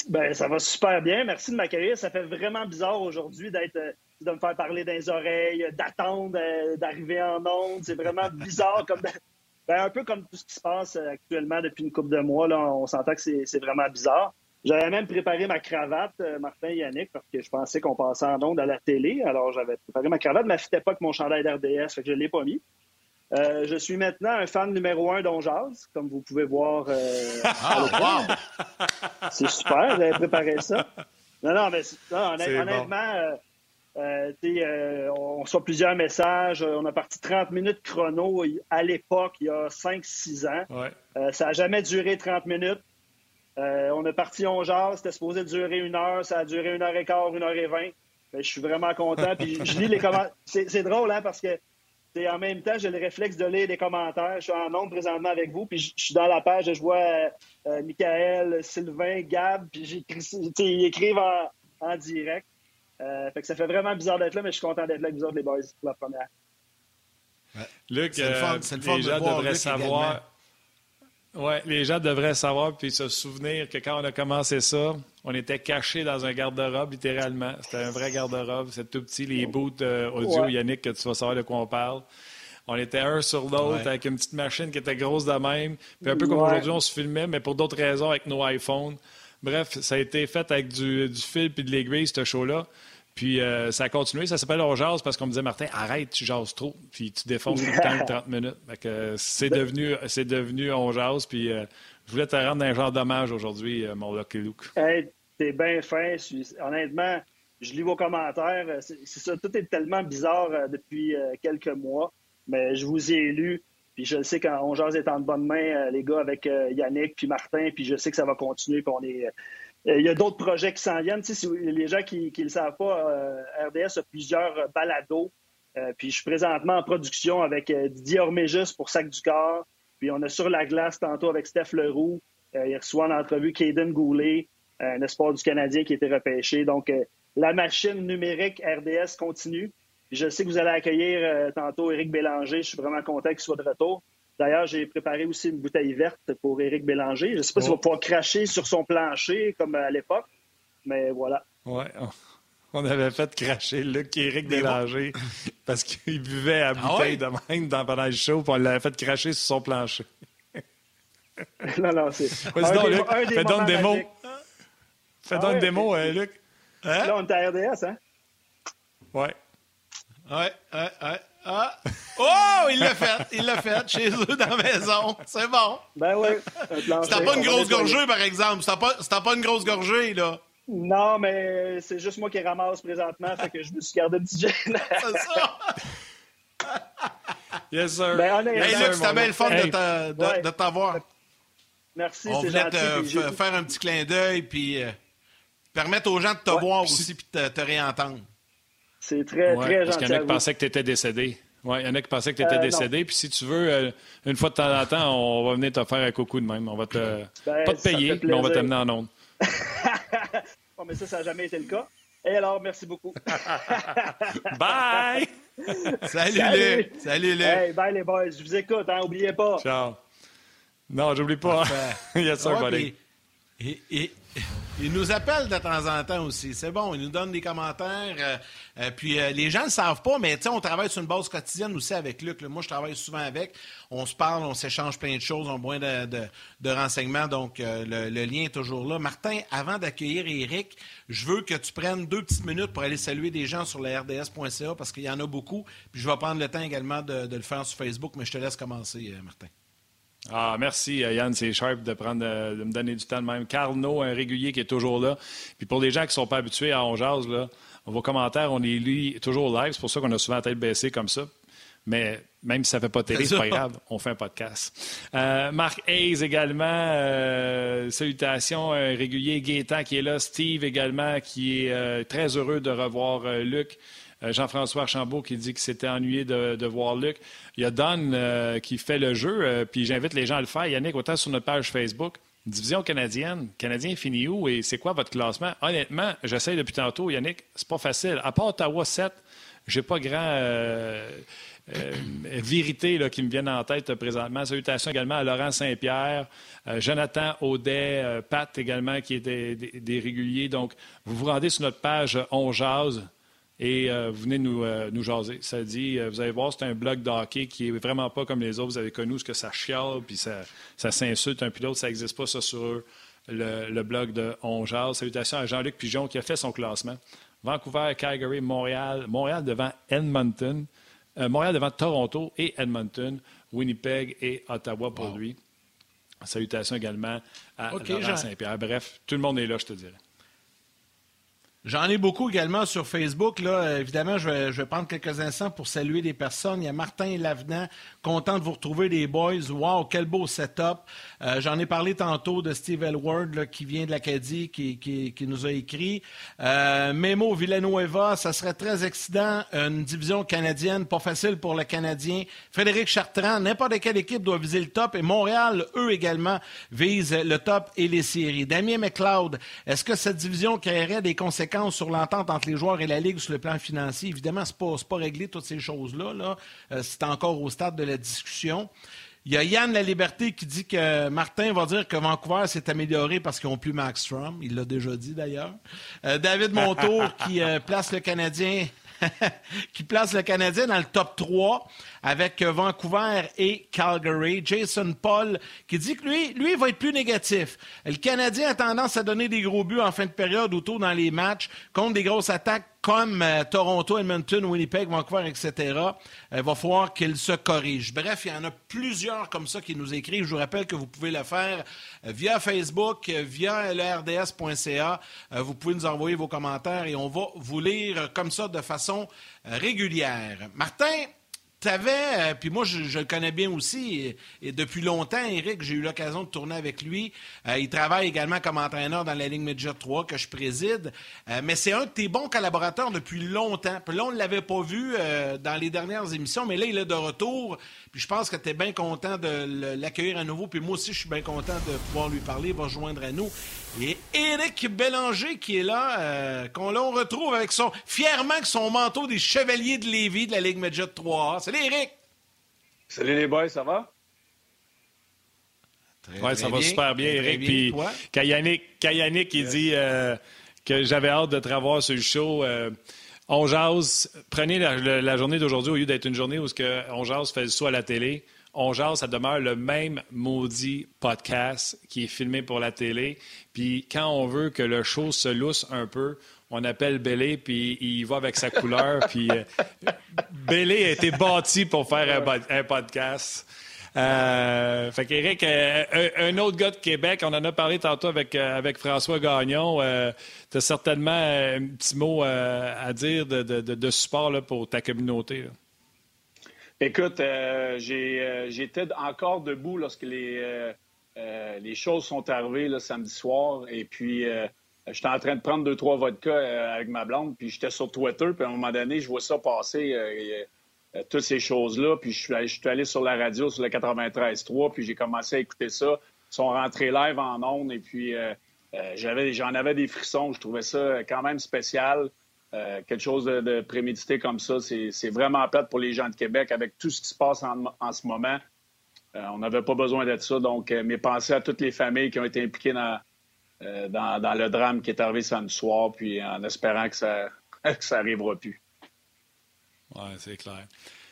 Ben, ça va super bien. Merci de m'accueillir. Ça fait vraiment bizarre aujourd'hui d'être de me faire parler dans les oreilles, d'attendre euh, d'arriver en onde. C'est vraiment bizarre, comme ben, un peu comme tout ce qui se passe euh, actuellement depuis une couple de mois. Là, on s'entend que c'est vraiment bizarre. J'avais même préparé ma cravate, euh, Martin et Yannick, parce que je pensais qu'on passait en onde à la télé. Alors, j'avais préparé ma cravate, mais elle ne pas avec mon chandail d'RDS, fait que je ne l'ai pas mis. Je suis maintenant un fan numéro un d'Onjaz, comme vous pouvez voir. ah, C'est super, j'avais préparé ça. Non, non, mais honnêtement, euh, euh, on reçoit plusieurs messages. On a parti 30 minutes chrono à l'époque, il y a 5-6 ans. Euh, ça n'a jamais duré 30 minutes. on a parti 11 heures, c'était supposé durer une heure, ça a duré une heure et quart, une heure et vingt. Ben, je suis vraiment content. Puis je lis les commentaires. C'est drôle, hein, parce que en même temps, j'ai le réflexe de lire les commentaires. Je suis en nombre présentement avec vous, puis je, suis dans la page, je vois Michael, Sylvain, Gab, puis ils écrivent en direct. Euh, fait que ça fait vraiment bizarre d'être là, mais je suis content d'être là avec vous autres, les boys, pour la première. Luc, euh, les gens devraient savoir. Ouais, les gens devraient savoir puis se souvenir que quand on a commencé ça, on était cachés dans un garde-robe, littéralement. C'était un vrai garde-robe. C'était tout petit, les boots euh, audio, Yannick, que tu vas savoir de quoi on parle. On était un sur l'autre avec une petite machine qui était grosse de même. Puis un peu comme aujourd'hui, on se filmait, mais pour d'autres raisons avec nos iPhones. Bref, ça a été fait avec du, du fil puis de l'aiguille, ce show-là. Puis euh, ça a continué. Ça s'appelle On jase parce qu'on me disait, Martin, arrête, tu jases trop. Puis tu défonces tout le temps 30 minutes. c'est devenu, c'est devenu On jase. Puis euh, je voulais te rendre un genre d'hommage aujourd'hui, euh, mon Lucky Luke. Hey, t'es bien fin. Honnêtement, je lis vos commentaires. C'est, ça, tout est tellement bizarre depuis quelques mois. Mais je vous ai lu. Puis je sais qu'On jase est en bonne main, les gars, avec Yannick puis Martin. Puis je sais que ça va continuer. Puis on est il y a d'autres projets qui s'en viennent. si les gens qui ne le savent pas, euh, RDS a plusieurs balados. Euh, puis je suis présentement en production avec Didier Orméjus pour Sac du Corps. Puis on a sur la glace tantôt avec Steph Leroux. il reçoit en entrevue Caden Goulet, un espoir du Canadien qui a été repêché. Donc la machine numérique RDS continue. je sais que vous allez accueillir tantôt Éric Bélanger. Je suis vraiment content qu'il soit de retour. D'ailleurs, j'ai préparé aussi une bouteille verte pour Éric Bélanger. Je ne sais pas s'il va oh. pouvoir cracher sur son plancher comme à l'époque, mais voilà. Oui, on avait fait cracher Luc et Éric Bélanger parce qu'il buvait à ah bouteille de même dans, pendant le show, puis on l'avait fait cracher sur son plancher. non, non, c'est. Donc, Luc, fais donc des mots. Fais donc des mots, Luc. Hein? Là, on est à RDS, hein? Ouais. Ouais, ouais, ouais. Ah! Oh! Il l'a fait! Il l'a fait chez eux dans la maison. C'est bon. Ben oui. C'était pas une grosse gorgée, par exemple. C'était pas, pas une grosse gorgée, là. Non, mais c'est juste moi qui ramasse présentement, fait que je me suis gardé un petit gêne. C'est ça! yes, sir. Ben, hey, Luc, c'était bien le fun de t'avoir. Merci, On voulait te faire un petit clin d'œil, puis euh, permettre aux gens de te voir aussi, puis de te, réentendre. C'est très, très gentil. Parce qu'il y en a qui pensaient que tu étais décédé. Oui, il y en a qui pensaient que tu étais euh, décédé. Puis si tu veux, euh, une fois de temps en temps, on va venir te faire un coucou de même. On va te. Ben, pas te payer, mais on va t'amener en ondes. bon, mais ça, ça n'a jamais été le cas. Et alors, merci beaucoup. bye! Salut, Salut. Salut, Luc! Hey, bye, les boys. Je vous écoute, hein, oubliez pas. Ciao. Non, j'oublie pas. yes, sir, buddy. et, il nous appelle de temps en temps aussi. C'est bon, il nous donne des commentaires. Euh, euh, puis euh, les gens ne savent pas, mais on travaille sur une base quotidienne aussi avec Luc. Moi, je travaille souvent avec. On se parle, on s'échange plein de choses, on a besoin de, renseignements. Donc, le, lien est toujours là. Martin, avant d'accueillir Eric, je veux que tu prennes deux petites minutes pour aller saluer des gens sur le RDS.ca parce qu'il y en a beaucoup. Puis je vais prendre le temps également de, de le faire sur Facebook, mais je te laisse commencer, Martin. Ah, merci, euh, Yann. C'est sharp de, prendre, de, me donner du temps de même. Carlo, un régulier qui est toujours là. Puis pour les gens qui ne sont pas habitués à On là, vos commentaires, on les lit toujours live. C'est pour ça qu'on a souvent la tête baissée comme ça. Mais même si ça ne fait pas télé, c'est pas grave, on fait un podcast. Euh, Marc Hayes également, euh, salutations, un régulier Gaétan qui est là, Steve également qui est très heureux de revoir Luc. Euh, Jean-François Archambault qui dit qu'il s'était ennuyé de, voir Luc. Il y a Don euh, qui fait le jeu, euh, puis j'invite les gens à le faire. Yannick, autant sur notre page Facebook. Division canadienne. Canadien finit où et c'est quoi votre classement? Honnêtement, j'essaie depuis tantôt, Yannick, c'est pas facile. À part Ottawa 7, j'ai pas grand vérité là, qui me viennent en tête présentement. Salutations également à Laurent Saint-Pierre, Jonathan Audet, Pat également, qui est des, réguliers. Donc, vous vous rendez sur notre page On Jase et euh, vous venez nous, euh, nous jaser. Ça dit, euh, vous allez voir, c'est un blog d'hockey qui est vraiment pas comme les autres. Vous avez connu ce que ça chiale, puis ça, ça s'insulte un puis l'autre. Ça n'existe pas, ça, sur le, blog de On Jase. Salutations à Jean-Luc Pigeon qui a fait son classement. Vancouver, Calgary, Montréal. Montréal devant Edmonton. Montréal devant Toronto et Edmonton. Winnipeg et Ottawa pour lui. Salutations également à Laurent Saint-Pierre. Bref, tout le monde est là, je te dirais. J'en ai beaucoup également sur Facebook. Évidemment, je vais, je vais, prendre quelques instants pour saluer des personnes. Il y a Martin Lavenant, content de vous retrouver les boys. Wow, quel beau setup. Euh, j'en ai parlé tantôt de Steve Elward qui vient de l'Acadie, qui, nous a écrit. Euh, Memo Villanueva, ça serait très excitant. Une division canadienne, pas facile pour le Canadien. Frédéric Chartrand, n'importe quelle équipe doit viser le top. Et Montréal, eux également, visent le top et les séries. Damien McLeod, est-ce que cette division créerait des conséquences sur l'entente entre les joueurs et la Ligue sur le plan financier? Évidemment, ce n'est pas, réglé, toutes ces choses-là. Là. Euh, c'est encore au stade de la discussion. Il y a Yann La Liberté qui dit que Martin va dire que Vancouver s'est amélioré parce qu'ils n'ont plus Max Strom. Il l'a déjà dit d'ailleurs. Euh, David Montour qui euh, place le Canadien qui place le Canadien dans le top 3 avec Vancouver et Calgary. Jason Paul qui dit que lui, lui, va être plus négatif. Le Canadien a tendance à donner des gros buts en fin de période ou tôt dans les matchs contre des grosses attaques comme euh, Toronto, Edmonton, Winnipeg, Vancouver, etc., il euh, va falloir qu'il se corrige. Bref, il y en a plusieurs comme ça qui nous écrivent. Je vous rappelle que vous pouvez le faire euh, via Facebook, via lerds.ca. vous pouvez nous envoyer vos commentaires et on va vous lire comme ça de façon régulière. Martin, tu avais, euh, puis moi je, le connais bien aussi, et, depuis longtemps, Eric, j'ai eu l'occasion de tourner avec lui. Euh, il travaille également comme entraîneur dans la Ligue Média 3 que je préside, euh, mais c'est un de tes bons collaborateurs depuis longtemps. Puis là, on ne l'avait pas vu dans les dernières émissions, mais là, il est de retour. Puis je pense que tu es bien content de l'accueillir à nouveau. Puis moi aussi, je suis bien content de pouvoir lui parler. Il va joindre à nous. Et Éric Bélanger qui est là, euh, qu'on retrouve avec son fièrement avec son manteau des Chevaliers de Lévis de la Ligue Média 3A. Salut Éric! Salut les boys, ça va? Oui, ça va super bien, Eric. Puis Kayanik, il dit euh, que j'avais hâte de te revoir sur le show. Euh, on jase. Prenez la, journée d'aujourd'hui au lieu d'être une journée où que on jase fait le saut à la télé. On jase, ça demeure le même maudit podcast qui est filmé pour la télé. Puis quand on veut que le show se lousse un peu, on appelle Bélé, puis il va avec sa couleur. puis euh, Bélé a été bâti pour faire un, podcast. Euh, fait qu'Éric, euh, un, autre gars de Québec, on en a parlé tantôt avec, euh, avec François Gagnon. tu as certainement un petit mot à dire de, de, support pour ta communauté. Écoute, j'étais encore debout lorsque les, les choses sont arrivées le samedi soir. Et puis, j'étais en train de prendre deux, trois vodkas avec ma blonde. Puis, j'étais sur Twitter. Puis, à un moment donné, je vois ça passer euh, toutes ces choses-là. Puis je suis, allé sur la radio, sur le 93.3, puis j'ai commencé à écouter ça. Ils sont rentrés live en ondes et puis euh, euh, j'en avais des frissons. Je trouvais ça quand même spécial. quelque chose de, prémédité comme ça, c'est, vraiment plate pour les gens de Québec avec tout ce qui se passe en, ce moment. on n'avait pas besoin d'être ça. Donc, mes pensées à toutes les familles qui ont été impliquées dans, dans, le drame qui est arrivé samedi soir, puis en espérant que ça, que ça plus. Oui, c'est clair.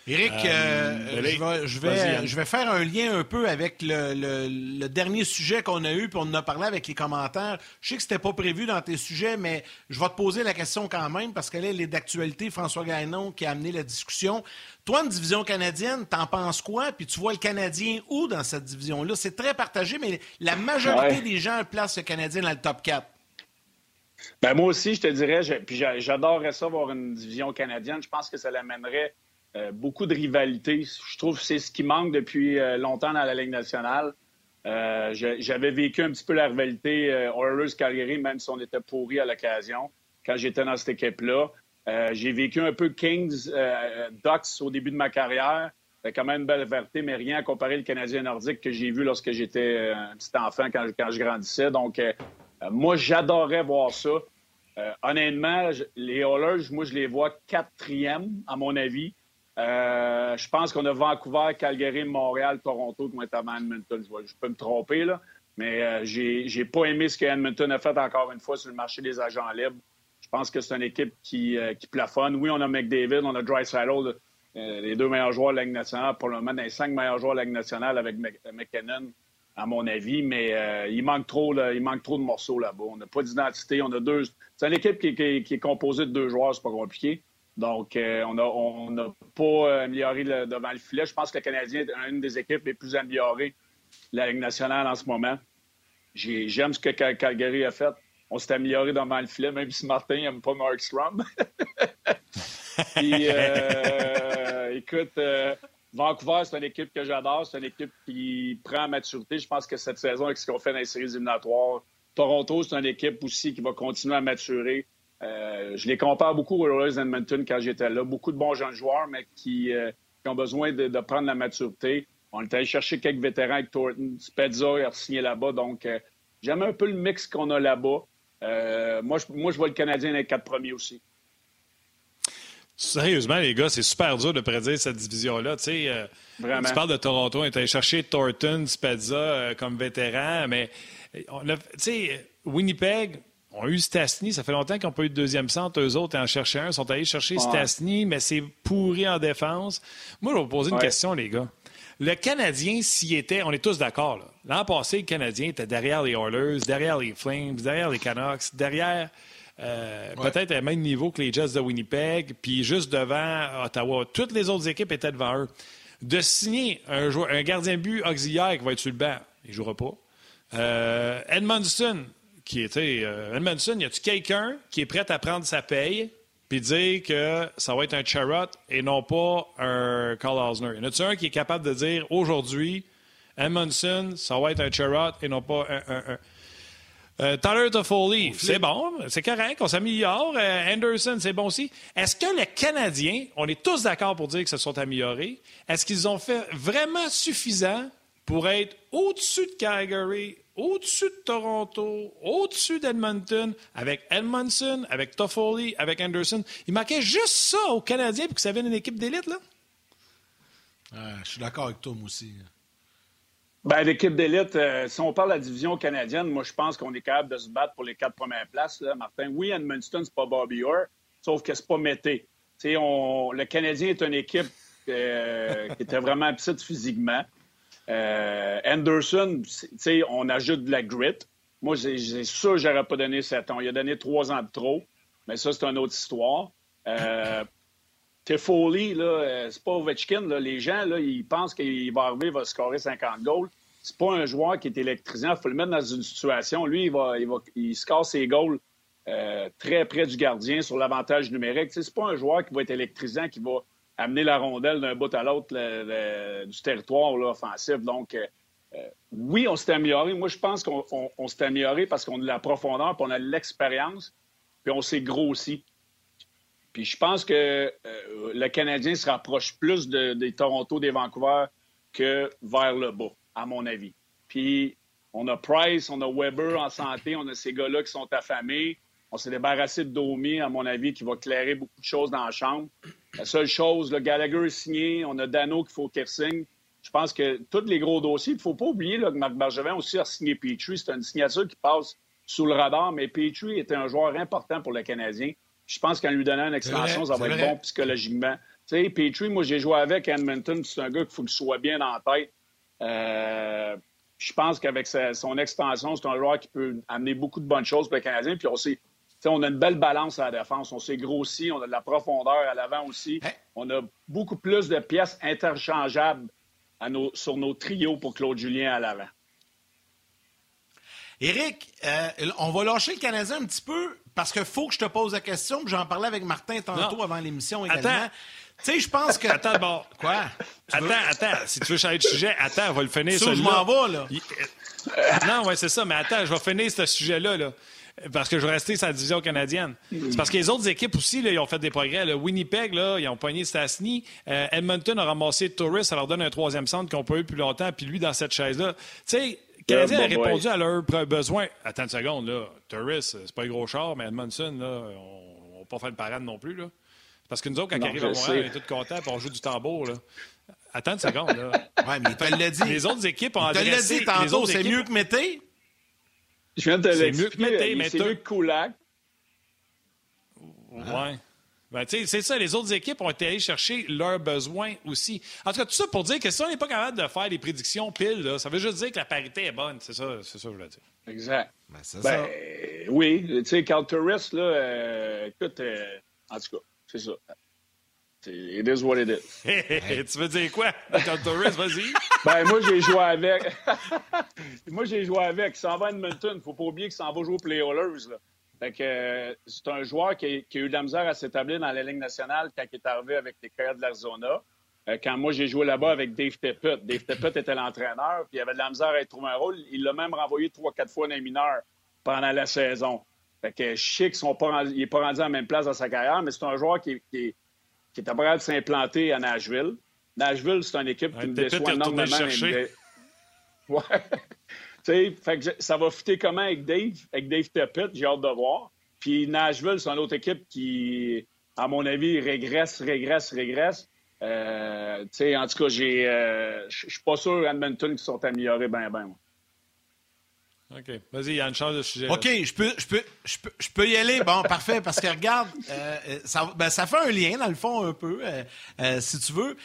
Éric, euh, euh, je, vais, je, vais, faire un lien un peu avec le, dernier sujet qu'on a eu, puis on en a parlé avec les commentaires. Je sais que ce n'était pas prévu dans tes sujets, mais je vais te poser la question quand même, parce qu'elle est d'actualité, François Gagnon qui a amené la discussion. Toi, une division canadienne, t'en penses quoi? Puis tu vois le Canadien où dans cette division-là? C'est très partagé, mais la majorité des gens placent le Canadien dans le top 4. Ben moi aussi, je te dirais, puis j'adorerais ça voir une division canadienne. Je pense que ça l'amènerait euh, beaucoup de rivalité. Je trouve que c'est ce qui manque depuis euh, longtemps dans la Ligue nationale. Euh, j'avais vécu un petit peu la rivalité Oilers-Calgary, même si on était pourri à l'occasion, quand j'étais dans cette équipe-là. J'ai vécu un peu Kings-Ducks au début de ma carrière. C'était quand même une belle rivalité, mais rien à comparer le Canadien nordique que j'ai vu lorsque j'étais un petit enfant, quand, quand je grandissais. Donc, moi, j'adorerais voir ça. Honnêtement, les Oilers, moi, je les vois quatrième, à mon avis. Euh, je pense qu'on a Vancouver, Calgary, Montréal, Toronto qui vont être Edmonton. Je, peux me tromper, là. Mais j'ai pas aimé ce que Edmonton a fait encore une fois sur le marché des agents libres. Je pense que c'est une équipe qui, plafonne. Oui, on a McDavid, on a Dry les deux meilleurs joueurs de la Ligue nationale, pour le moment, les cinq meilleurs joueurs de la Ligue nationale avec McKinnon à mon avis, mais euh, il, manque trop, il manque trop de morceaux là-bas. On n'a pas d'identité. On a deux. C'est une équipe qui, est composée de deux joueurs, c'est pas compliqué. Donc, euh, on n'a pas amélioré devant le filet. Je pense que le Canadien est une des équipes les plus améliorées de la Ligue nationale en ce moment. J'aime ce que Calgary a fait. On s'est amélioré devant le filet, même si Martin n'aime pas Markstrom. Puis, euh, écoute, Vancouver, c'est une équipe que j'adore. C'est une équipe qui prend maturité. Je pense que cette saison, avec ce qu'on fait dans les séries éliminatoires, Toronto, c'est une équipe aussi qui va continuer à maturer. Euh, je les compare beaucoup aux Royals Edmonton quand j'étais là. Beaucoup de bons jeunes joueurs, mais qui, euh, ont besoin de, prendre la maturité. On est allé chercher quelques vétérans avec Thornton. Spezza a signé là-bas. Donc, euh, j'aime un peu le mix qu'on a là-bas. moi, je, moi, je vois le Canadien dans les quatre premiers aussi. Sérieusement, les gars, c'est super dur de prédire cette division-là. Tu, sais, euh, tu parles de Toronto, on est allé chercher Thornton, Spezza euh, comme vétéran, mais on a, Winnipeg, on a eu Stastny. Ça fait longtemps qu'ils n'ont pas eu de deuxième centre. Eux autres en cherchaient un. Ils sont allés chercher Stastny, mais c'est pourri en défense. Moi, je vais vous poser une question, les gars. Le Canadien, s'y était, on est tous d'accord. L'an passé, le Canadien était derrière les Oilers, derrière les Flames, derrière les Canucks, derrière euh, peut-être à même niveau que les Jets de Winnipeg, puis juste devant Ottawa. Toutes les autres équipes étaient devant eux. De signer un, joueur, un gardien but auxiliaire qui va être sur le banc, il ne jouera pas. Euh, Edmondson, qui était. Euh, Edmondson, y a-tu quelqu'un qui est prêt à prendre sa paye puis dire que ça va être un Charrot et non pas un Carl Osner? Y en a-tu un qui est capable de dire aujourd'hui, Edmondson, ça va être un Charrot et non pas un euh, Tyler Toffoli, c'est bon, c'est correct, on s'améliore. Euh, Anderson, c'est bon aussi. Est-ce que les Canadiens, on est tous d'accord pour dire que se sont améliorés, est-ce qu'ils ont fait vraiment suffisant pour être au-dessus de Calgary, au-dessus de Toronto, au-dessus d'Edmonton, avec Edmondson, avec Toffoli, avec Anderson? Il manquait juste ça aux Canadiens pour que ça vienne une équipe d'élite, là? je suis d'accord avec Tom aussi. Ben, l'équipe d'élite, euh, si on parle de la division canadienne, moi, je pense qu'on est capable de se battre pour les quatre premières places, là, Martin. Oui, Edmundston, c'est pas Bobby Orr, sauf que c'est pas Mété. On... Le Canadien est une équipe euh, qui était vraiment petite physiquement. Euh, Anderson, on ajoute de la grit. Moi, c'est sûr que j'aurais pas donné 7 ans. Il a donné 3 ans de trop, mais ça, c'est une autre histoire. Tiffoli, là, c'est pas Ovechkin. Les gens, là, ils pensent qu'il va arriver, il va scorer 50 goals. C'est pas un joueur qui est électrisant. Il faut le mettre dans une situation. Lui, il, va, il, va, il score ses goals très près du gardien sur l'avantage numérique. C'est pas un joueur qui va être électrisant, qui va amener la rondelle d'un bout à l'autre du territoire là, offensif. Donc, euh, oui, on s'est amélioré. Moi, je pense qu'on s'est amélioré parce qu'on a de la profondeur, puis on a de l'expérience, puis on s'est grossi. Puis je pense que euh, le Canadien se rapproche plus des Toronto, des Vancouver que vers le bas, à mon avis. Puis on a Price, on a Weber en santé, on a ces gars-là qui sont affamés. On s'est débarrassé de Domi, à mon avis, qui va clairer beaucoup de choses dans la chambre. La seule chose, le Gallagher est signé, on a Dano qu'il faut qu'il signe je pense que tous les gros dossiers, il ne faut pas oublier que Marc Bergevin aussi a signé Petrie. C'est une signature qui passe sous le radar, mais Petrie était un joueur important pour le Canadien. Je pense qu'en lui donnant une extension, ça va être bon psychologiquement. Tu sais, Petrie, moi, j'ai joué avec Edmonton, c'est un gars qu'il faut qu'il soit bien la tête. Euh, je pense qu'avec son extension, c'est un joueur qui peut amener beaucoup de bonnes choses pour le Canadien. Puis on on a une belle balance à la défense. On s'est grossi, on a de la profondeur à l'avant aussi. On a beaucoup plus de pièces interchangeables sur nos trios pour Claude Julien à l'avant. Éric, euh, on va lâcher le Canadien un petit peu parce qu'il faut que je te pose la question. J'en parlais avec Martin tantôt avant l'émission également. Attends. Tu sais, je pense que. Attends, bon. Quoi? attends, attends. Si tu veux changer de sujet, attends, on va le finir. Ça, je m'en vais, là. Non, ouais, c'est ça, mais attends, je vais finir ce sujet-là. Là. Parce que je vais rester sur la division canadienne. C'est parce que les autres équipes aussi, là, ils ont fait des progrès. Le Winnipeg, là, ils ont pogné Stastny. Euh, Edmonton a ramassé Torres, ça leur donne un troisième centre qu'on peut eu plus longtemps. Puis lui, dans cette chaise-là. Tu sais, le Canadien a répondu à leurs besoins. Attends une seconde, là. Torres, c'est pas un gros char, mais Edmonton, là, on va pas faire de parade non plus, là. Parce que nous autres, quand ils arrivent à Montréal, on est tous contents et on joue du tambour, là. Attends une seconde, là. ouais, mais il l'a dit. Les autres équipes ont adressé... Tu l'as dit tantôt, c'est mieux que Mété? Je viens de te l'expliquer. C'est mieux que Kulak. Ouais. Ben, c'est ça, les autres équipes ont été allées chercher leurs besoins aussi. En tout cas, tout ça pour dire que si on n'est pas capable de faire des prédictions pile, là, ça veut juste dire que la parité est bonne. C'est ça, c'est ça que je voulais dire. Exact. Ben, ben ça. Oui, tu sais, Carl Tourist, là, euh, écoute, euh, en tout cas, c'est ça. It is what it is. tu veux dire quoi, Torres? Vas-y. ben, moi, j'ai joué avec. moi, j'ai joué avec. Il s'en va à Edmonton. Faut pas oublier qu'il s'en va jouer pour les Oilers. Fait que euh, c'est un joueur qui a, qui a, eu de la misère à s'établir dans la Ligue nationale quand il est arrivé avec les Coyotes de l'Arizona. Euh, quand moi, j'ai joué là-bas avec Dave Tippett. Dave Tippett était l'entraîneur, puis il avait de la misère à trouver un rôle. Il l'a même renvoyé trois, quatre fois dans les mineurs pendant la saison. Fait que je sais qu'il n'est pas rendu à la même place dans sa carrière, mais c'est un joueur qui, qui, qui est prêt de s'implanter à Nashville. Nashville, c'est une équipe qui me déçoit énormément. Ouais. fait que ça va fitter comment avec Dave, avec Dave Tippett, j'ai hâte de voir. Puis Nashville, c'est une autre équipe qui, à mon avis, régresse, régresse, régresse. Euh, en tout cas, euh, je suis pas sûr Edmonton qui sont améliorés bien, bien. OK. Vas-y, Yann, change de sujet. OK, je peux, je, peux, je, peux, je peux y aller. Bon, parfait, parce que regarde, euh, ça, ben, ça fait un lien, dans le fond, un peu, si tu veux.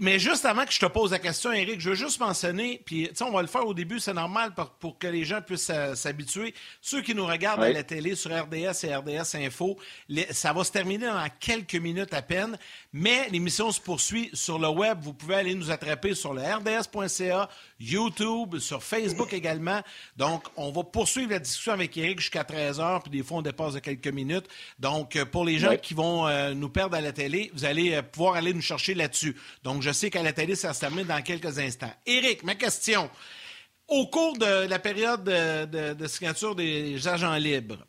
Mais juste avant que je te pose la question, Eric, je veux juste mentionner, puis on va le faire au début, c'est normal pour, que les gens puissent s'habituer. Ceux qui nous regardent à la télé sur RDS et RDS Info, ça va se terminer dans quelques minutes à peine, mais l'émission se poursuit sur le web. Vous pouvez aller nous attraper sur le rds.ca, YouTube, sur Facebook également. Donc, on va poursuivre la discussion avec Eric jusqu'à 13h, puis des fois, on dépasse de quelques minutes. Donc, euh, pour les gens qui vont euh, nous perdre à la télé, vous allez euh, pouvoir aller nous chercher là-dessus. Donc, je sais qu'à la télé, ça se termine dans quelques instants. Éric, ma question. Au cours de la période de, signature des agents libres,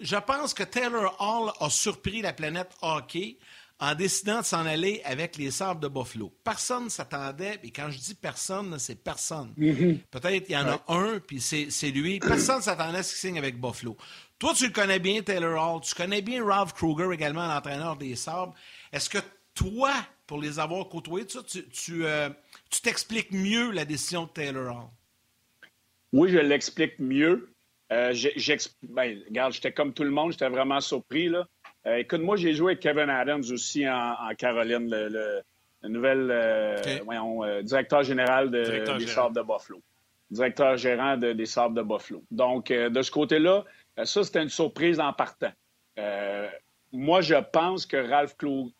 je pense que Taylor Hall a surpris la planète hockey en décidant de s'en aller avec les Sables de Buffalo. Personne ne s'attendait, et quand je dis personne, c'est personne. Mm-hmm. Peut-être il y en a un, puis c'est lui. Personne ne s'attendait à ce qu'il signe avec Buffalo. Toi, tu le connais bien, Taylor Hall. Tu connais bien Ralph Kruger, également l'entraîneur des Sabres. Est-ce que toi, pour les avoir côtoyés, tu, euh, tu t'expliques mieux la décision de Taylor Hall? Oui, je l'explique mieux. Euh, ben, regarde, j'étais comme tout le monde, j'étais vraiment surpris. Là. Euh, écoute, moi, j'ai joué avec Kevin Adams aussi en, Caroline, le, nouvel euh, directeur général de, des Sables de Buffalo. Directeur gérant des Sables de Buffalo. Donc, de ce côté-là, ça, c'était une surprise en partant moi, je pense que Ralph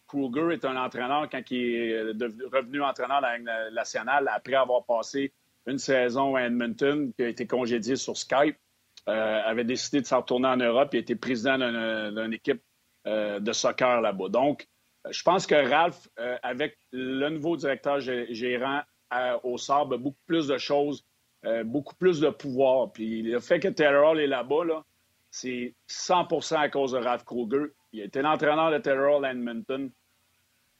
Kruger est un entraîneur quand il est revenu entraîneur de la nationale après avoir passé une saison à Edmonton, qui a été congédié sur Skype, euh, avait décidé de s'en retourner en Europe et était président d'une équipe euh, de soccer là-bas. Donc, je pense que Ralph, euh, avec le nouveau directeur gérant au Sable, beaucoup plus de choses, beaucoup plus de pouvoir. Puis le fait que Taylor Hall est là-bas, là, c'est 100% à cause de Ralph Kruger. Il été l'entraîneur de à Edmonton.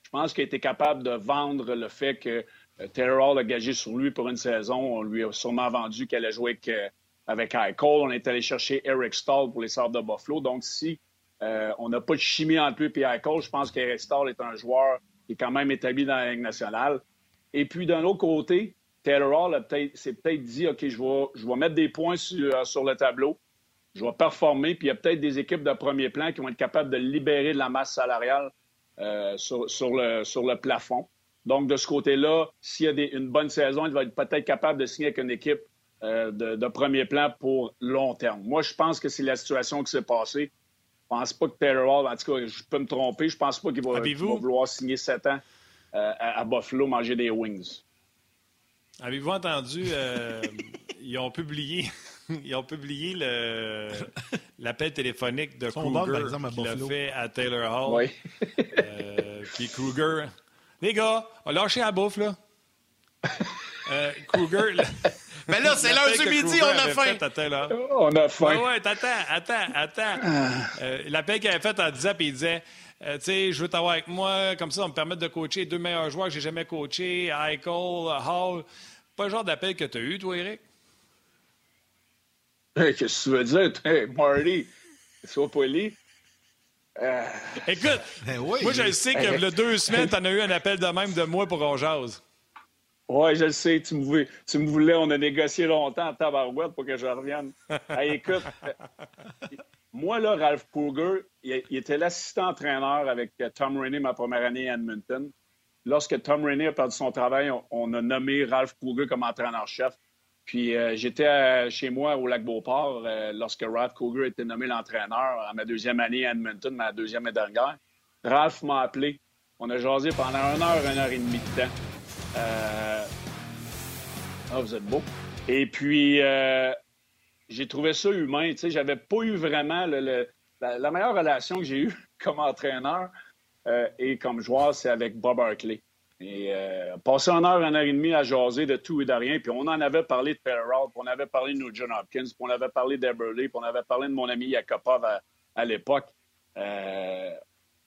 Je pense qu'il a été capable de vendre le fait que euh, Taylor Hall a gagé sur lui pour une saison. On lui a sûrement vendu qu'elle allait jouer avec, euh, avec. On est allé chercher Eric Stahl pour les Sabres de Buffalo. Donc, si euh, on n'a pas de chimie entre lui et Cole, je pense qu'Eric Stahl est un joueur qui est quand même établi dans la Ligue nationale. Et puis, d'un autre côté, Taylor Hall s'est peut-être dit OK, je vais, je vais mettre des points sur, sur, le tableau, je vais performer, puis il y a peut-être des équipes de premier plan qui vont être capables de libérer de la masse salariale sur, sur, le, sur le plafond. Donc, de ce côté-là, s'il y a une bonne saison, il va être peut-être capable de signer avec une équipe euh, de, premier plan pour long terme. Moi, je pense que c'est la situation qui s'est passée. Je pense pas que Taylor Hall, en tout cas, je peux me tromper, je pense pas qu'il va, vouloir signer sept ans euh, à, Buffalo, manger des wings. Avez-vous entendu, euh, ils ont publié, ils ont publié l'appel téléphonique de Kruger qu'il a fait à Taylor Hall. Oui. puis Kruger, les gars, on a lâché la bouffe, là. Euh, Kruger. Mais là, c'est l'heure du midi, on a faim. on a faim. Ouais, ouais, attends, attends, attends. Ah. Euh, l'appel qu'il avait fait en disant, puis il disait, euh, tu sais, je veux t'avoir avec moi, comme ça, on me permet de coacher les deux meilleurs joueurs que j'ai jamais coachés, Eichel, Hall. Pas le genre d'appel que tu as eu, toi, Eric? Qu'est-ce que tu veux dire? Hey, Marty, sois poli. Euh, Écoute, ben moi, je sais que le deux semaines, tu en as eu un appel de même de moi pour qu'on jase. Oui, je le sais. Tu me, voulais, tu me voulais, on a négocié longtemps en tabarouette pour que je revienne. écoute, euh, moi, là, Ralph Kruger, il, était l'assistant-entraîneur avec euh, Tom Rainey ma première année à Edmonton. Lorsque Tom Rainey a perdu son travail, on, a nommé Ralph Kruger comme entraîneur-chef. Puis euh, j'étais chez moi au lac Beauport euh, lorsque Ralph Cougar été nommé l'entraîneur à ma deuxième année à Edmonton, ma deuxième et dernière. Ralph m'a appelé. On a jasé pendant une heure, une heure et demie de temps. Euh... Ah, vous êtes beau. Et puis, euh, j'ai trouvé ça humain. Tu sais, j'avais pas eu vraiment la, meilleure relation que j'ai eue comme entraîneur et comme joueur, c'est avec Bob Hartley. Et euh, passer une heure, une heure et demie à jaser de tout et de rien. Puis on en avait parlé de Farrell, puis on avait parlé de John Hopkins, puis on avait parlé d'Eberly, puis on avait parlé de mon ami Yakupov à, l'époque. Euh,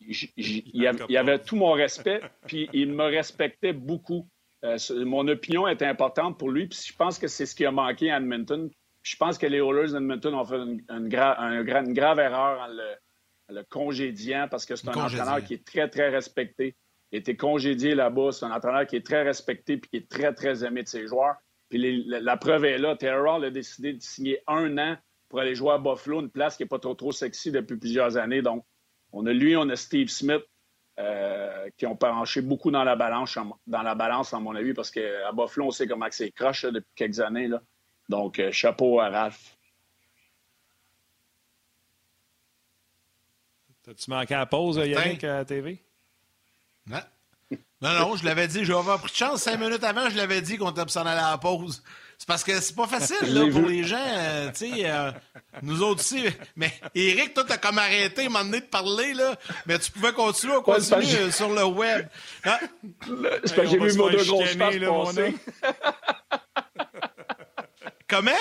il y avait tout mon respect, puis il me respectait beaucoup. Euh, mon opinion était importante pour lui, puis je pense que c'est ce qui a manqué à Edmonton. je pense que les Oilers d'Edmonton ont fait une, une, grave erreur en le, le, congédiant parce que c'est un entraîneur qui est très, très respecté. Été congédié là-bas. C'est un entraîneur qui est très respecté et qui est très, très aimé de ses joueurs. Puis la, preuve est là. Taylor a décidé de signer un an pour aller jouer à Buffalo, une place qui n'est pas trop, trop sexy depuis plusieurs années. Donc, on a lui, on a Steve Smith, euh, qui ont penché beaucoup dans la balance, dans la balance, à mon avis, parce qu'à Buffalo, on sait comment c'est croche depuis quelques années. Là. Donc, euh, chapeau à Ralph. T'as-tu manqué à la pause, Yannick, à la TV? Non. Non, je l'avais dit. Je vais avoir pris de chance. Cinq minutes avant, je l'avais dit qu'on s'en allait à la pause. C'est parce que c'est pas facile là, pour les gens. Euh, tu sais, euh, nous autres aussi. Mais Eric, toi, t'as comme arrêté donné de parler, là. Mais tu pouvais continuer à continuer euh, sur le web. C'est parce que j'ai vu mon deux grosses passer. Comment?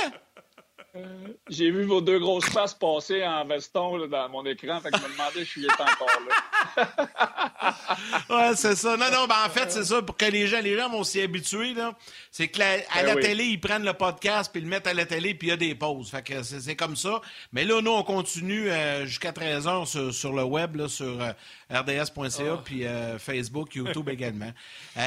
J'ai vu vos deux grosses faces passer en veston dans mon écran, fait que je me demandais si j'étais encore là. ouais, c'est ça. Non, non, ben en fait, c'est ça, pour que les gens, les gens vont s'y habituer, là. C'est que à la ben télé, ils prennent le podcast, puis ils le mettent à la télé, puis il y a des pauses. Fait que c'est comme ça. Mais là, nous, on continue euh, jusqu'à 13h sur, le web, là, sur euh, rds.ca, ah. puis euh, Facebook, YouTube également.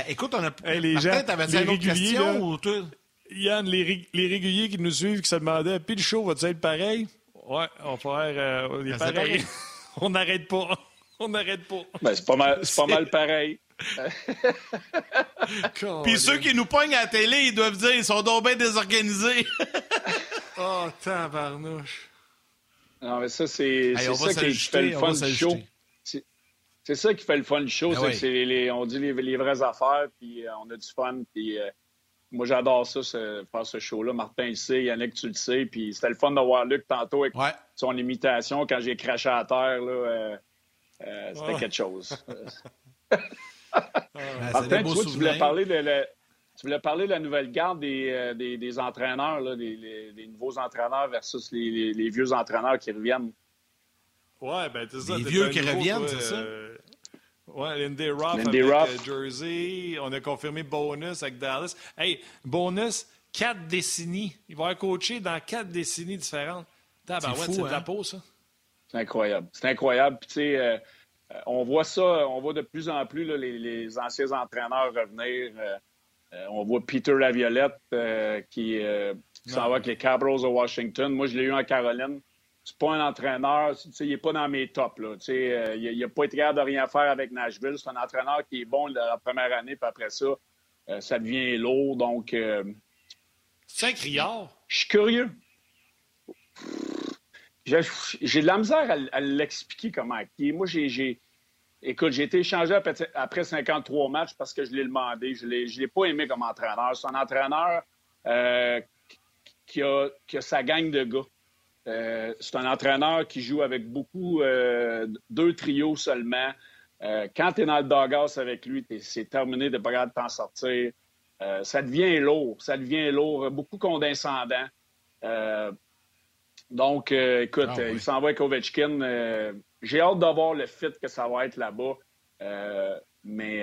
écoute, on a... Hey, les gens, t'avais une autre question, ou tout? Yann, les, les, réguliers qui nous suivent, qui se demandaient, puis le show va-tu être pareil? Ouais, on va faire. Euh, est ben, pareil. on n'arrête pas. On n'arrête pas. Ben, c'est pas mal, c'est pas mal pareil. Puis ceux qui nous pognent à la télé, ils doivent dire ils sont donc bien désorganisés. oh, tabarnouche. Non, mais ça, c'est ça qui fait le fun du show. c'est ça qui fait le fun du show. Ah c'est on dit les, vraies affaires, puis euh, on a du fun. Puis euh, moi, j'adore ça, faire ce show-là. Martin le sait, Yannick, tu le sais. Puis c'était le fun de voir Luc tantôt avec son imitation quand j'ai craché à terre. Là, euh, c'était quelque chose. Martin, tu, voulais parler de la, tu voulais parler de la nouvelle garde des, des, entraîneurs, là, des, nouveaux entraîneurs versus les, vieux entraîneurs qui reviennent. Ouais, ben, c'est ça. Les vieux qui reviennent, c'est ça? Ouais, Lindy Ruff avec euh, Jersey. On a confirmé Bonus avec Dallas. Hey, Bonus, quatre décennies. Il va être coaché dans quatre décennies différentes. C'est de la hein? peau, ça. C'est incroyable. C'est incroyable. Puis, tu sais, euh, euh, on voit ça, on voit de plus en plus les, anciens entraîneurs revenir. on voit Peter Laviolette qui, qui s'en va avec les Cabros de Washington. Moi, je l'ai eu en Caroline c'est pas un entraîneur, il n'est pas dans mes tops. Là, euh, il n'a pas été capable de rien faire avec Nashville. C'est un entraîneur qui est bon la première année, puis après ça, euh, ça devient lourd. Donc, euh, c'est un criard. Je suis curieux. J'ai de la misère à, l'expliquer comment Moi, j'ai. Écoute, j'ai été échangé après, 53 matchs parce que je l'ai demandé. Je ne l'ai pas aimé comme entraîneur. C'est un entraîneur qui, a, qui a sa gang de gars. Euh, c'est un entraîneur qui joue avec beaucoup, euh, deux trios seulement. Euh, quand tu es dans le doghouse avec lui, c'est terminé de pas de t'en sortir. ça devient lourd, ça devient lourd, beaucoup condescendant. donc, écoute, ah il s'en va avec Ovechkin. J'ai hâte de voir le fit que ça va être là-bas. mais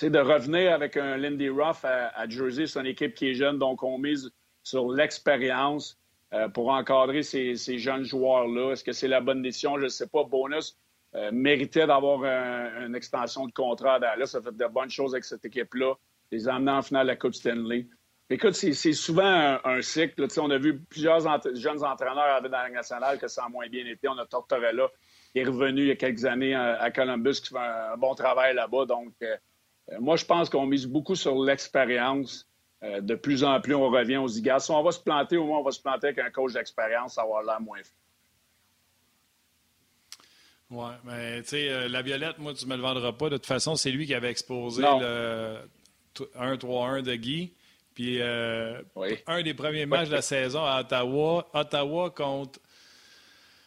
de revenir avec un Lindy Ruff à, à Jersey, c'est une équipe qui est jeune, donc on mise sur l'expérience. Euh, pour encadrer ces, jeunes joueurs-là. Est-ce que c'est la bonne décision? Je ne sais pas. Bonus euh, méritait d'avoir une extension de contrat à Dallas. Ça fait de bonnes choses avec cette équipe-là. Les amener en finale de la Coupe Stanley. Écoute, c'est souvent un, cycle. on a vu plusieurs jeunes entraîneurs dans la nationale que ça a moins bien été. On a Tortorella qui est revenu il y a quelques années à, Columbus qui fait un, bon travail là-bas. Donc, euh, moi, je pense qu'on mise beaucoup sur l'expérience. Euh, de plus en plus, on revient aux IGAS. Si on va se planter, au moins, on va se planter avec un coach d'expérience, ça va avoir l'air moins Oui, mais tu sais, euh, la Violette, moi, tu ne me le vendras pas. De toute façon, c'est lui qui avait exposé le 1-3-1 de Guy. Puis euh, un des premiers matchs de la saison à Ottawa, Ottawa contre.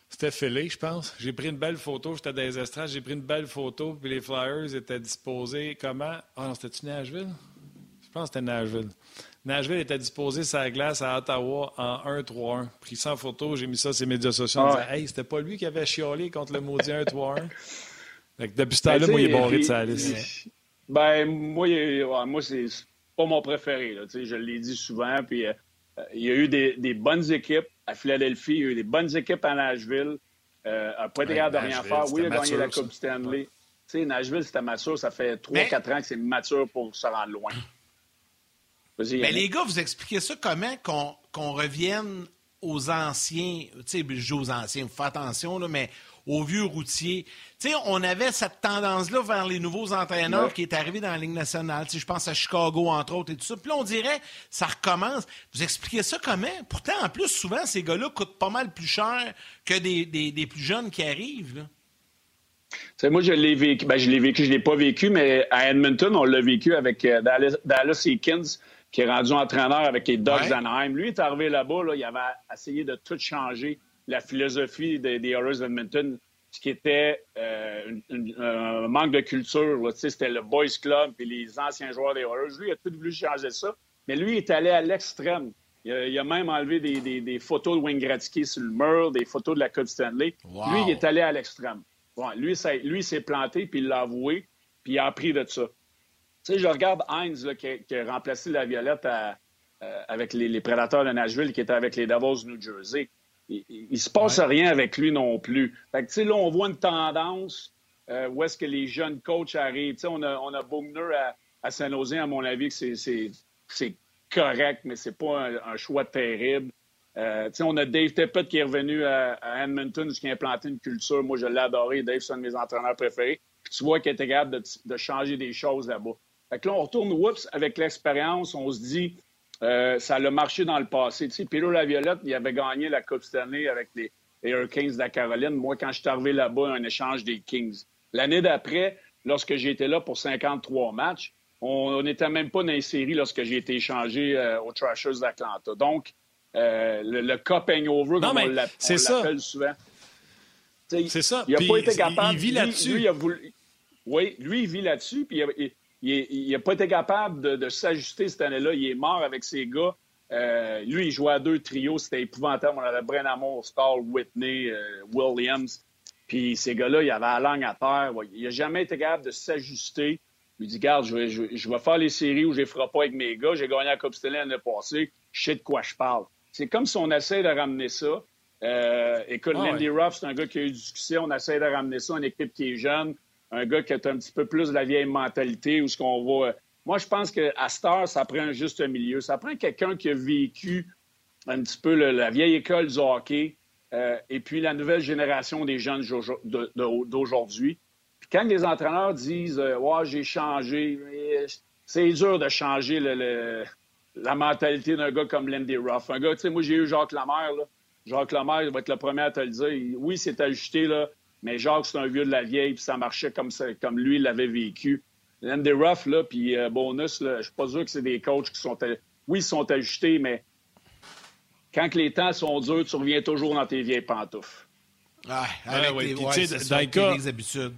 C'était Philly, je pense. J'ai pris une belle photo. J'étais dans les estrades. J'ai pris une belle photo. Puis les Flyers étaient disposés comment? Ah non, c'était-tu Nashville? Je pense que c'était Nashville. Nashville était disposé la glace à Ottawa en 1-3-1. Pris sans photo, j'ai mis ça sur les médias sociaux. Ah hey, c'était pas lui qui avait chiolé contre le maudit 1-3-1. depuis ce temps-là, ben, moi, il est barré de sa liste. Ben, moi, moi c'est pas mon préféré. je l'ai dit souvent. Puis, euh, il y a eu des, bonnes équipes à Philadelphie, il y a eu des bonnes équipes à Nashville. Euh, n'a pas de rien faire. Oui, il a gagné la Coupe Stanley. Nashville, c'était mature. Ça fait 3-4 ans que c'est mature pour se rendre loin. Mais les gars, vous expliquez ça comment qu'on revienne aux anciens, tu sais, je joue aux anciens, faites attention, là, mais aux vieux routiers. Tu sais, on avait cette tendance-là vers les nouveaux entraîneurs qui est arrivé dans la Ligue nationale. Tu sais, je pense à Chicago, entre autres, et tout ça. Puis là, on dirait, ça recommence. Vous expliquez ça comment? Pourtant, en plus, souvent, ces gars-là coûtent pas mal plus cher que des, des, plus jeunes qui arrivent. Là. moi, je l'ai vécu. Ben, je l'ai vécu, je l'ai pas vécu, mais à Edmonton, on l'a vécu avec euh, Dallas, Dallas qui est rendu entraîneur avec les Ducks d'Anaheim. Lui est arrivé là-bas, là, il avait essayé de tout changer la philosophie des, des Oilers d'Edmonton, ce qui était euh, un manque de culture. C'était le Boys Club et les anciens joueurs des Oilers. Lui, il a tout voulu changer ça, mais lui est allé à l'extrême. Il, a, même enlevé des, photos de Wayne Gretzky sur le mur, des photos de la Coupe Stanley. Lui, il est allé à l'extrême. lui, lui s'est planté, puis il l'a avoué, puis il a appris de ça. Tu sais, je regarde Heinz qui, a, remplacé la Violette euh, avec les, Prédateurs de Nashville qui était avec les Davos New Jersey. Il, ne se passe rien avec lui non plus. Fait que, tu sais, là, on voit une tendance euh, où est-ce que les jeunes coachs arrivent. Tu sais, on a, on a Bogner à, Saint-Nosé, à mon avis, que c'est correct, mais c'est pas un, choix terrible. Euh, on a Dave Tippett qui est revenu à, Edmonton, qui a implanté une culture. Moi, je l'ai adoré. Dave, c'est un de mes entraîneurs préférés. Puis tu vois qu'il était capable de, de changer des choses là-bas. Fait que là, on retourne, oups, avec l'expérience, on se dit, euh, ça a marché dans le passé. Tu sais, Pilo Laviolette, il avait gagné la Coupe Stanley avec les, Hurricanes de la Caroline. Moi, quand je suis arrivé là-bas, un échange des Kings. L'année d'après, lorsque j'ai été là pour 53 matchs, on n'était même pas dans les séries lorsque j'ai été échangé euh, aux Trashers d'Atlanta. Donc, euh, le, le, cup hangover, comme on l'appelle souvent. C'est ça. Il n'a pas été capable. Il, vit là-dessus. Oui, lui, il vit là-dessus. Puis il n'a pas été capable de, de s'ajuster cette année-là. Il est mort avec ses gars. Euh, lui, il jouait à deux trios, c'était épouvantable. On avait Bren Amour, Starr, Whitney, euh, Williams. Puis ces gars-là, il avait la langue à terre. Il n'a jamais été capable de s'ajuster. Il dit, garde, je vais, je, vais, faire les séries où je ne ferai pas avec mes gars. J'ai gagné la Coupe Stanley l'année passée. Je sais de quoi je parle. C'est comme si on essaie de ramener ça. Euh, écoute, ah, Lindy Ruff, c'est un gars qui a eu du succès. On essaie de ramener ça, une équipe qui est jeune, un gars qui a un petit peu plus de la vieille mentalité, où ce qu'on va moi, je pense qu'à Star, ça prend un juste milieu. Ça prend quelqu'un qui a vécu un petit peu la vieille école du hockey euh, et puis la nouvelle génération des jeunes d'aujourd'hui. Puis quand les entraîneurs disent euh, j'ai changé, c'est dur de changer la mentalité d'un gars comme Lindy Ruff. Un gars, tu sais, moi, j'ai eu Jacques Lamaire. Là. Jacques Lamaire va être le premier à te le dire. Oui, c'est ajusté, là, mais Jacques, c'est un vieux de la vieille, puis ça marchait comme, ça, comme lui l'avait vécu. Andy Ruff, là, puis euh, Bonus, là, je suis pas sûr que c'est des coachs qui sont... Oui, ils sont ajustés, mais quand les temps sont durs, tu reviens toujours dans tes vieilles pantoufles. Ah, avec ouais, tes, ouais, dans, le cas, habitudes.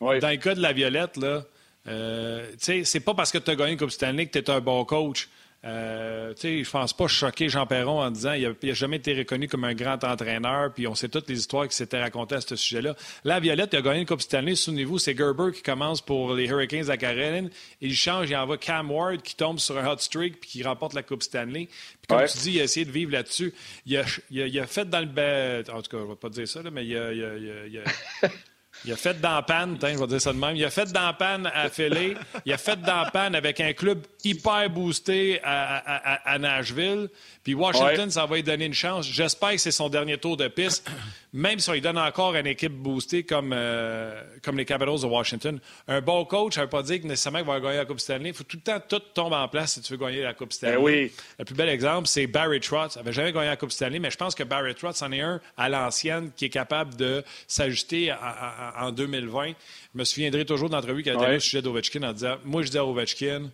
Ouais. Dans le cas de la Violette, là, euh, c'est pas parce que tu as gagné comme Stanley que tu es un bon coach. Euh, je ne pense pas choquer Jean Perron en disant qu'il n'a jamais été reconnu comme un grand entraîneur, puis on sait toutes les histoires qui s'étaient racontées à ce sujet-là. Là, Violette, il a gagné une Coupe Stanley. Souvenez-vous, c'est Gerber qui commence pour les Hurricanes à Caroline. Il change, il envoie Cam Ward qui tombe sur un hot streak puis qui remporte la Coupe Stanley. Puis comme tu dis, il a essayé de vivre là-dessus. Il a, il, a, fait dans le... En tout cas, je ne vais pas dire ça, mais il a... Il a Il a fait dans panne, je vais dire ça de même. Il a fait dans panne à Philly. Il a fait dans panne avec un club hyper boosté à Nashville. Puis Washington, ça va lui donner une chance. J'espère que c'est son dernier tour de piste, même si on lui donne encore une équipe boostée comme, euh, comme les Capitals de Washington. Un bon coach, ça ne veut pas dire que nécessairement qu'il va gagner la Coupe Stanley. Il faut tout le temps tout tombe en place si tu veux gagner la Coupe Stanley. Ben oui. Le plus bel exemple, c'est Barry Trotz. Il n'avait jamais gagné la Coupe Stanley, mais je pense que Barry Trotz en est un à l'ancienne qui est capable de s'ajuster en 2020. Je me souviendrai toujours d'entrevue qui a été au sujet d'Ovechkin en disant Moi, je dis à Ovechkin,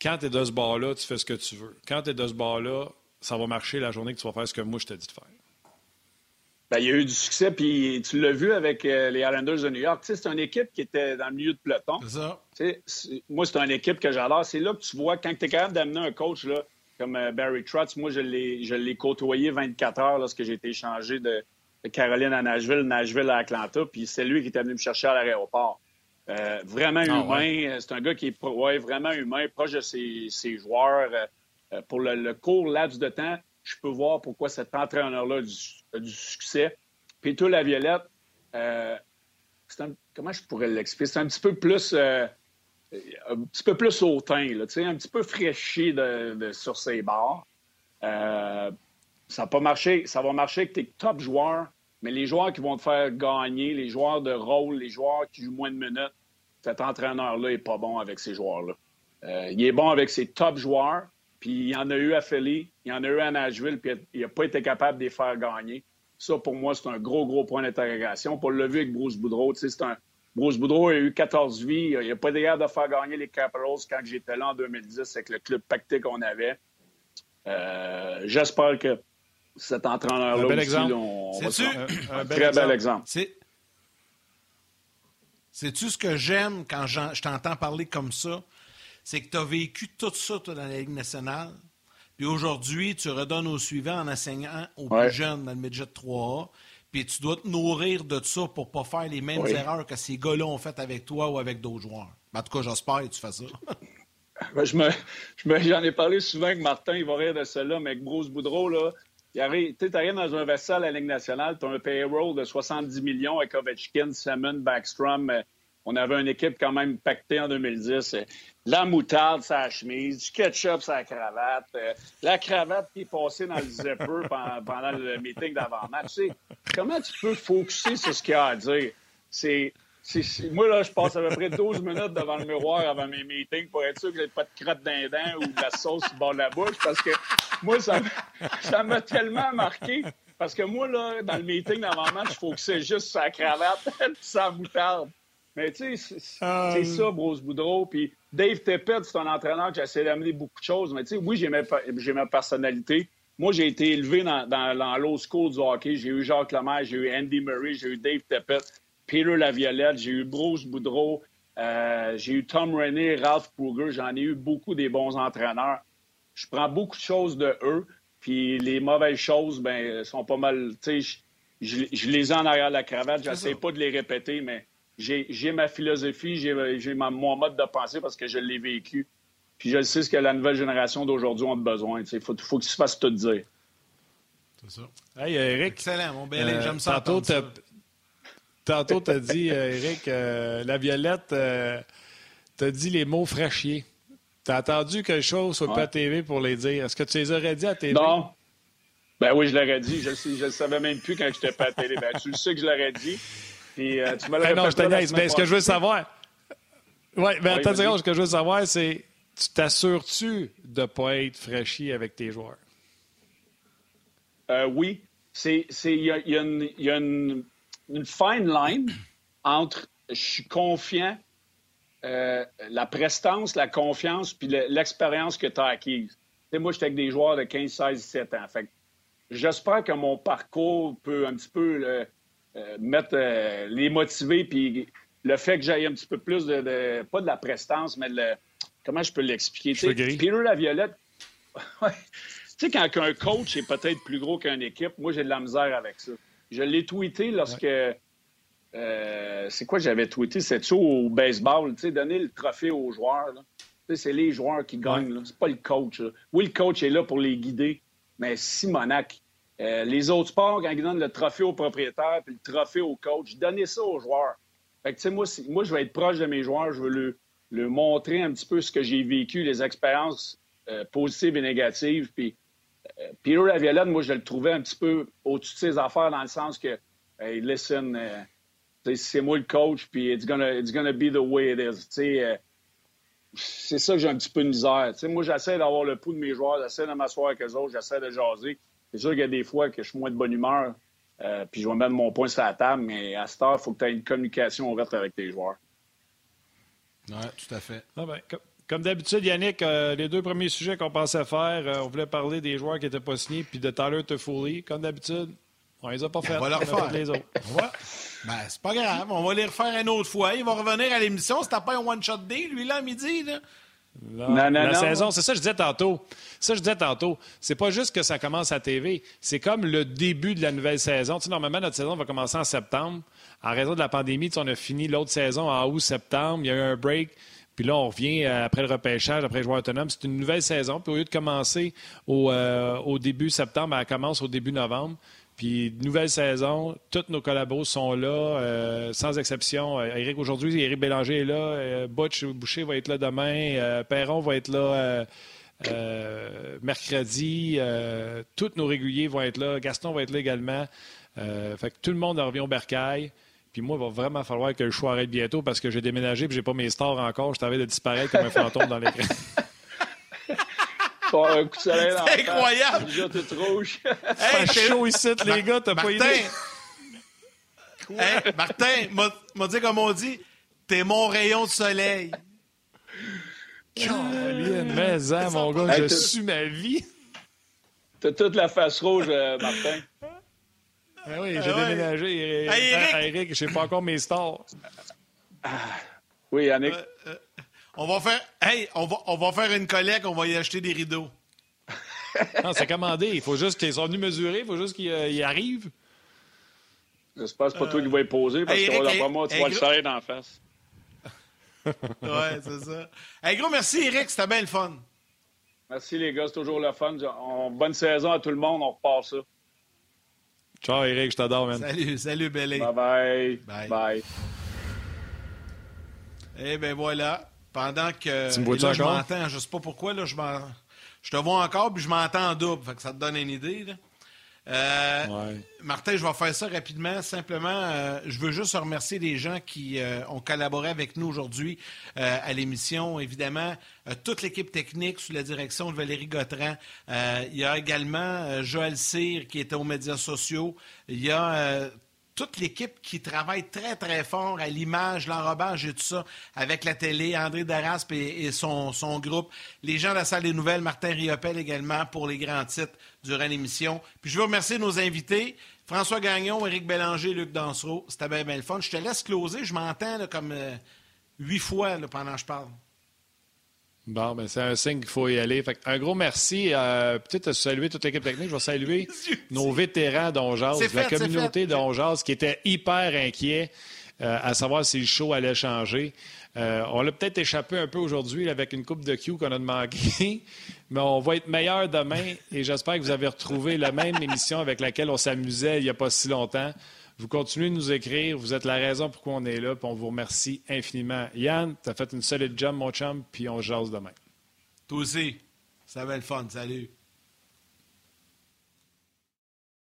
quand tu es de ce bord-là, tu fais ce que tu veux. Quand tu es de ce bord-là, ça va marcher la journée que tu vas faire ce que moi je t'ai dit de faire. Ben, il y a eu du succès, puis tu l'as vu avec euh, les Islanders de New York. c'est une équipe qui était dans le milieu de peloton. C'est ça. moi, c'est une équipe que j'adore. C'est là que tu vois, quand tu es capable d'amener un coach là, comme euh, Barry Trotz, moi, je l'ai côtoyé 24 heures lorsque j'ai été échangé de, Caroline à Nashville, Nashville à Atlanta, puis c'est lui qui était venu me chercher à l'aéroport. Euh, vraiment ah, humain. C'est un gars qui est vraiment humain, proche de ses, joueurs. Euh, pour le, court laps de temps, je peux voir pourquoi cet entraîneur-là a, du, succès. Puis tout la Violette, euh, comment je pourrais l'expliquer? C'est un petit peu plus euh, un petit peu plus hautain, là, un petit peu fraîchi de, sur ses barres. Ça n'a pas marché. Ça va marcher avec tes top joueurs, mais les joueurs qui vont te faire gagner, les joueurs de rôle, les joueurs qui jouent moins de minutes, cet entraîneur-là n'est pas bon avec ces joueurs-là. il est bon avec ses top joueurs, puis il y en a eu à Philly, il y en a eu à Nashville, puis il n'a pas été capable de les faire gagner. Ça, pour moi, c'est un gros, gros point d'interrogation. Pour le vu avec Bruce Boudreau, c'est un... Bruce Boudreau a eu 14 vies. Il n'a pas capable de faire gagner les Capitals quand j'étais là en 2010 avec le club pacté qu'on avait. Euh, j'espère que cet entraîneur-là aussi, exemple. on, un, très bel exemple. C'est-tu ce que j'aime quand je t'entends parler comme ça? c'est que tu as vécu tout ça dans la Ligue nationale. Puis aujourd'hui, tu redonnes au suivant en enseignant aux plus jeunes dans le midget 3A. Puis tu dois te nourrir de ça pour pas faire les mêmes erreurs que ces gars-là ont faites avec toi ou avec d'autres joueurs. En tout cas, j'espère que tu fais ça. Ben, je me, j'en ai parlé souvent avec Martin, il va rire de cela, mais avec Bruce Boudreau, là, tu arrives dans un vaisseau à la Ligue nationale, tu as un payroll de 70 millions avec Ovechkin, Salmon, Backstrom, euh, on avait une équipe quand même pactée en 2010. La moutarde, sa chemise, du ketchup, sa cravate, euh, la cravate qui est passée dans le zipper pendant, le meeting d'avant-match. comment tu peux focuser sur ce qu'il y a à dire? C'est, moi, là, je passe à peu près 12 minutes devant le miroir avant mes meetings pour être sûr que j'ai pas de crotte d'un ou de la sauce au bord de la bouche parce que moi, ça, ça m'a tellement marqué. Parce que moi, là, dans le meeting d'avant match, il faut que c'est juste sa cravate sans moutarde. Mais tu sais, c'est Ah, ça, Bruce Boudreau. Puis Dave Tippett, c'est un entraîneur qui essaie d'amener beaucoup de choses. Mais tu sais, oui, j'ai ma, j'ai ma personnalité. Moi, j'ai été élevé dans, dans, dans l'old school du hockey. J'ai eu Jacques Lemaire, j'ai eu Andy Murray, j'ai eu Dave Tippett, Peter Laviolette, j'ai eu Bruce Boudreau, euh, j'ai eu Tom Rennie, Ralph Kruger. J'en ai eu beaucoup des bons entraîneurs. Je prends beaucoup de choses de eux. Puis les mauvaises choses, ben, sont pas mal. Tu sais, je, je- je les ai en arrière de la cravate. J'essaie pas de les répéter, mais j'ai ma philosophie, j'ai mon mode de pensée parce que je l'ai vécu. Puis je sais ce que la nouvelle génération d'aujourd'hui a besoin. Il faut, faut qu'ils se fassent tout dire. C'est ça. Hey, Eric. Excellent, mon bel euh, J'aime ça. Tantôt, tantôt, t'as dit, euh, Eric, euh, la Violette, euh, t'as dit les mots fraîchiers. T'as entendu quelque chose sur Ouais. la TV pour les dire? Est-ce que tu les aurais dit à TV? Non. Ben oui, je l'aurais dit. Je ne le savais même plus quand j'étais pas à télé. Ben, tu le sais que je l'aurais dit. Puis euh, tu me Eh non, je te niaise. Mais ce que je veux savoir. Oui, mais attends une vas-y. seconde, ce que je veux savoir, c'est tu t'assures-tu de ne pas être fraîchi avec tes joueurs? Euh, oui. Y y il y a une- une fine line entre je suis confiant, euh, la prestance, la confiance, puis le- l'expérience que tu as acquise. Tu sais, moi, j'étais avec des joueurs de 15, 16, 17 ans. Fait j'espère que mon parcours peut un petit peu euh, euh, mettre, euh, les motiver, puis le fait que j'aille un petit peu plus de, de- pas de la prestance, mais de le- comment je peux l'expliquer? Peter Laviolette. Tu sais, quand un coach est peut-être plus gros qu'une équipe, moi, j'ai de la misère avec ça. Je l'ai tweeté lorsque. euh, c'est quoi j'avais tweeté? C'est ça au baseball, tu sais, donner le trophée aux joueurs. c'est les joueurs qui gagnent, là. c'est pas le coach. là. Oui, le coach est là pour les guider, mais Simonac, euh, les autres sports, quand ils donnent le trophée au propriétaire puis le trophée au coach, donnez ça aux joueurs. Fait que, moi, si- moi, je vais être proche de mes joueurs, je veux leur, leur montrer un petit peu ce que j'ai vécu, les expériences euh, positives et négatives. Puis, Peter Laviolette, moi, je le trouvais un petit peu au-dessus de ses affaires dans le sens que, hey, listen, euh, c'est moi le coach, puis it's gonna, it's gonna be the way it is. Tu sais, euh, c'est ça que j'ai un petit peu de misère. Tu sais, moi, j'essaie d'avoir le pouls de mes joueurs, j'essaie de m'asseoir avec eux autres, j'essaie de jaser. C'est sûr qu'il y a des fois que je suis moins de bonne humeur, euh, puis je vais mettre mon point sur la table, mais à cette heure, il faut que tu aies une communication ouverte avec tes joueurs. Oui, tout à fait. Ah ben, comme d'habitude, Yannick, euh, les deux premiers sujets qu'on pensait faire, euh, on voulait parler des joueurs qui n'étaient pas signés, puis de Tyler Toffoli. Comme d'habitude, on les a pas fait. On va le a refaire. les autres. Va- Ben, c'est pas grave. On va les refaire une autre fois. Il va revenir à l'émission. C'était pas un one-shot day, lui, là, à midi. Là. Non, Non, non, la non. saison, c'est ça que je disais tantôt. Ça, je disais tantôt. C'est pas juste que ça commence à TV. C'est comme le début de la nouvelle saison. Tu sais, normalement, notre saison va commencer en septembre. En raison de la pandémie, tu sais, on a fini l'autre saison en août-septembre. Il y a eu un break. Puis là, on revient euh, après le repêchage, après le joueur autonome. C'est une nouvelle saison. Puis au lieu de commencer au, euh, au début septembre, elle commence au début novembre. Puis nouvelle saison, tous nos collabos sont là, euh, sans exception. Éric aujourd'hui, Éric Bélanger est là, euh, Butch Boucher va être là demain, Perron va être là mercredi, tous nos réguliers vont être là, Gaston va être là également. Fait que tout le monde revient au bercail. Puis moi, il va vraiment falloir que le choix arrête bientôt parce que j'ai déménagé et j'ai pas mes stars encore. Je t'avais de disparaître comme un fantôme dans l'écran. Un coup de soleil dans C'est incroyre. Déjà tout rouge. Hey, Fait chaud ici, les gars, t'as pas Martin, idée. Hey, Martin, m'a- dit comme on dit, t'es mon rayon de soleil. Caroline, Mais, hein, mon gars, Hey, je suis ma vie. T'as toute la face rouge, euh, Martin. Ben oui, j'ai Ah ouais. déménagé. Et, Hey, Eric! Ah, Eric, j'ai pas encore mes stars. Oui, Yannick. On va faire, hey, on va, on va faire une collecte, on va y acheter des rideaux. Non, c'est commandé. Il faut juste qu'ils sont venus mesurer. Il faut juste qu'ils euh, y arrivent. J'espère que c'est pas toi qui vas y poser parce Hey, que Eric, hey, moi, tu hey, vas le serrer la face. Ouais, c'est ça. Hey, gros, merci, Eric, c'était bien le fun. Merci les gars, c'est toujours le fun. On- bonne saison à tout le monde, on repart ça. Ciao, Eric, je t'adore, man. Salut, salut, Bélé. Bye bye. Bye. Bye. Eh bien, voilà. Pendant que. Tu me là, je m'entends, je sais pas pourquoi, là, je m'en- Je te vois encore, puis je m'entends en double. Fait que ça te donne une idée, là. Euh, Martin, je vais faire ça rapidement. Simplement, euh, je veux juste remercier les gens qui euh, ont collaboré avec nous aujourd'hui à l'émission. Évidemment, toute l'équipe technique sous la direction de Valérie Gautran. il y a également Joël Cyr qui était aux médias sociaux. Il y a toute l'équipe qui travaille très, très fort à l'image, l'enrobage et tout ça, avec la télé, André Daraspe et, son, groupe, les gens de la salle des nouvelles, Martin Riopel également pour les grands titres durant l'émission. Puis je veux remercier nos invités, François Gagnon, Éric Bélanger, Luc Dansereau. C'était bien, bien fun. Je te laisse closer, je m'entends comme euh, huit fois pendant que je parle. Bon, ben c'est un signe qu'il faut y aller. un gros merci. Euh, Peut-être saluer toute l'équipe technique. Je vais saluer nos vétérans d'Onjaz, la communauté d'Onjaz qui était hyper inquiet euh, à savoir si le show allait changer. Euh, on l'a peut-être échappé un peu aujourd'hui avec une coupe de Q qu'on a manqué, mais on va être meilleur demain et j'espère que vous avez retrouvé la même émission avec laquelle on s'amusait il n'y a pas si longtemps. Vous continuez de nous écrire. Vous êtes la raison pourquoi on est là. Puis on vous remercie infiniment. Yann, tu as fait une solide job, mon chum, puis on jase demain. Toi aussi. Ça va le fun. Salut.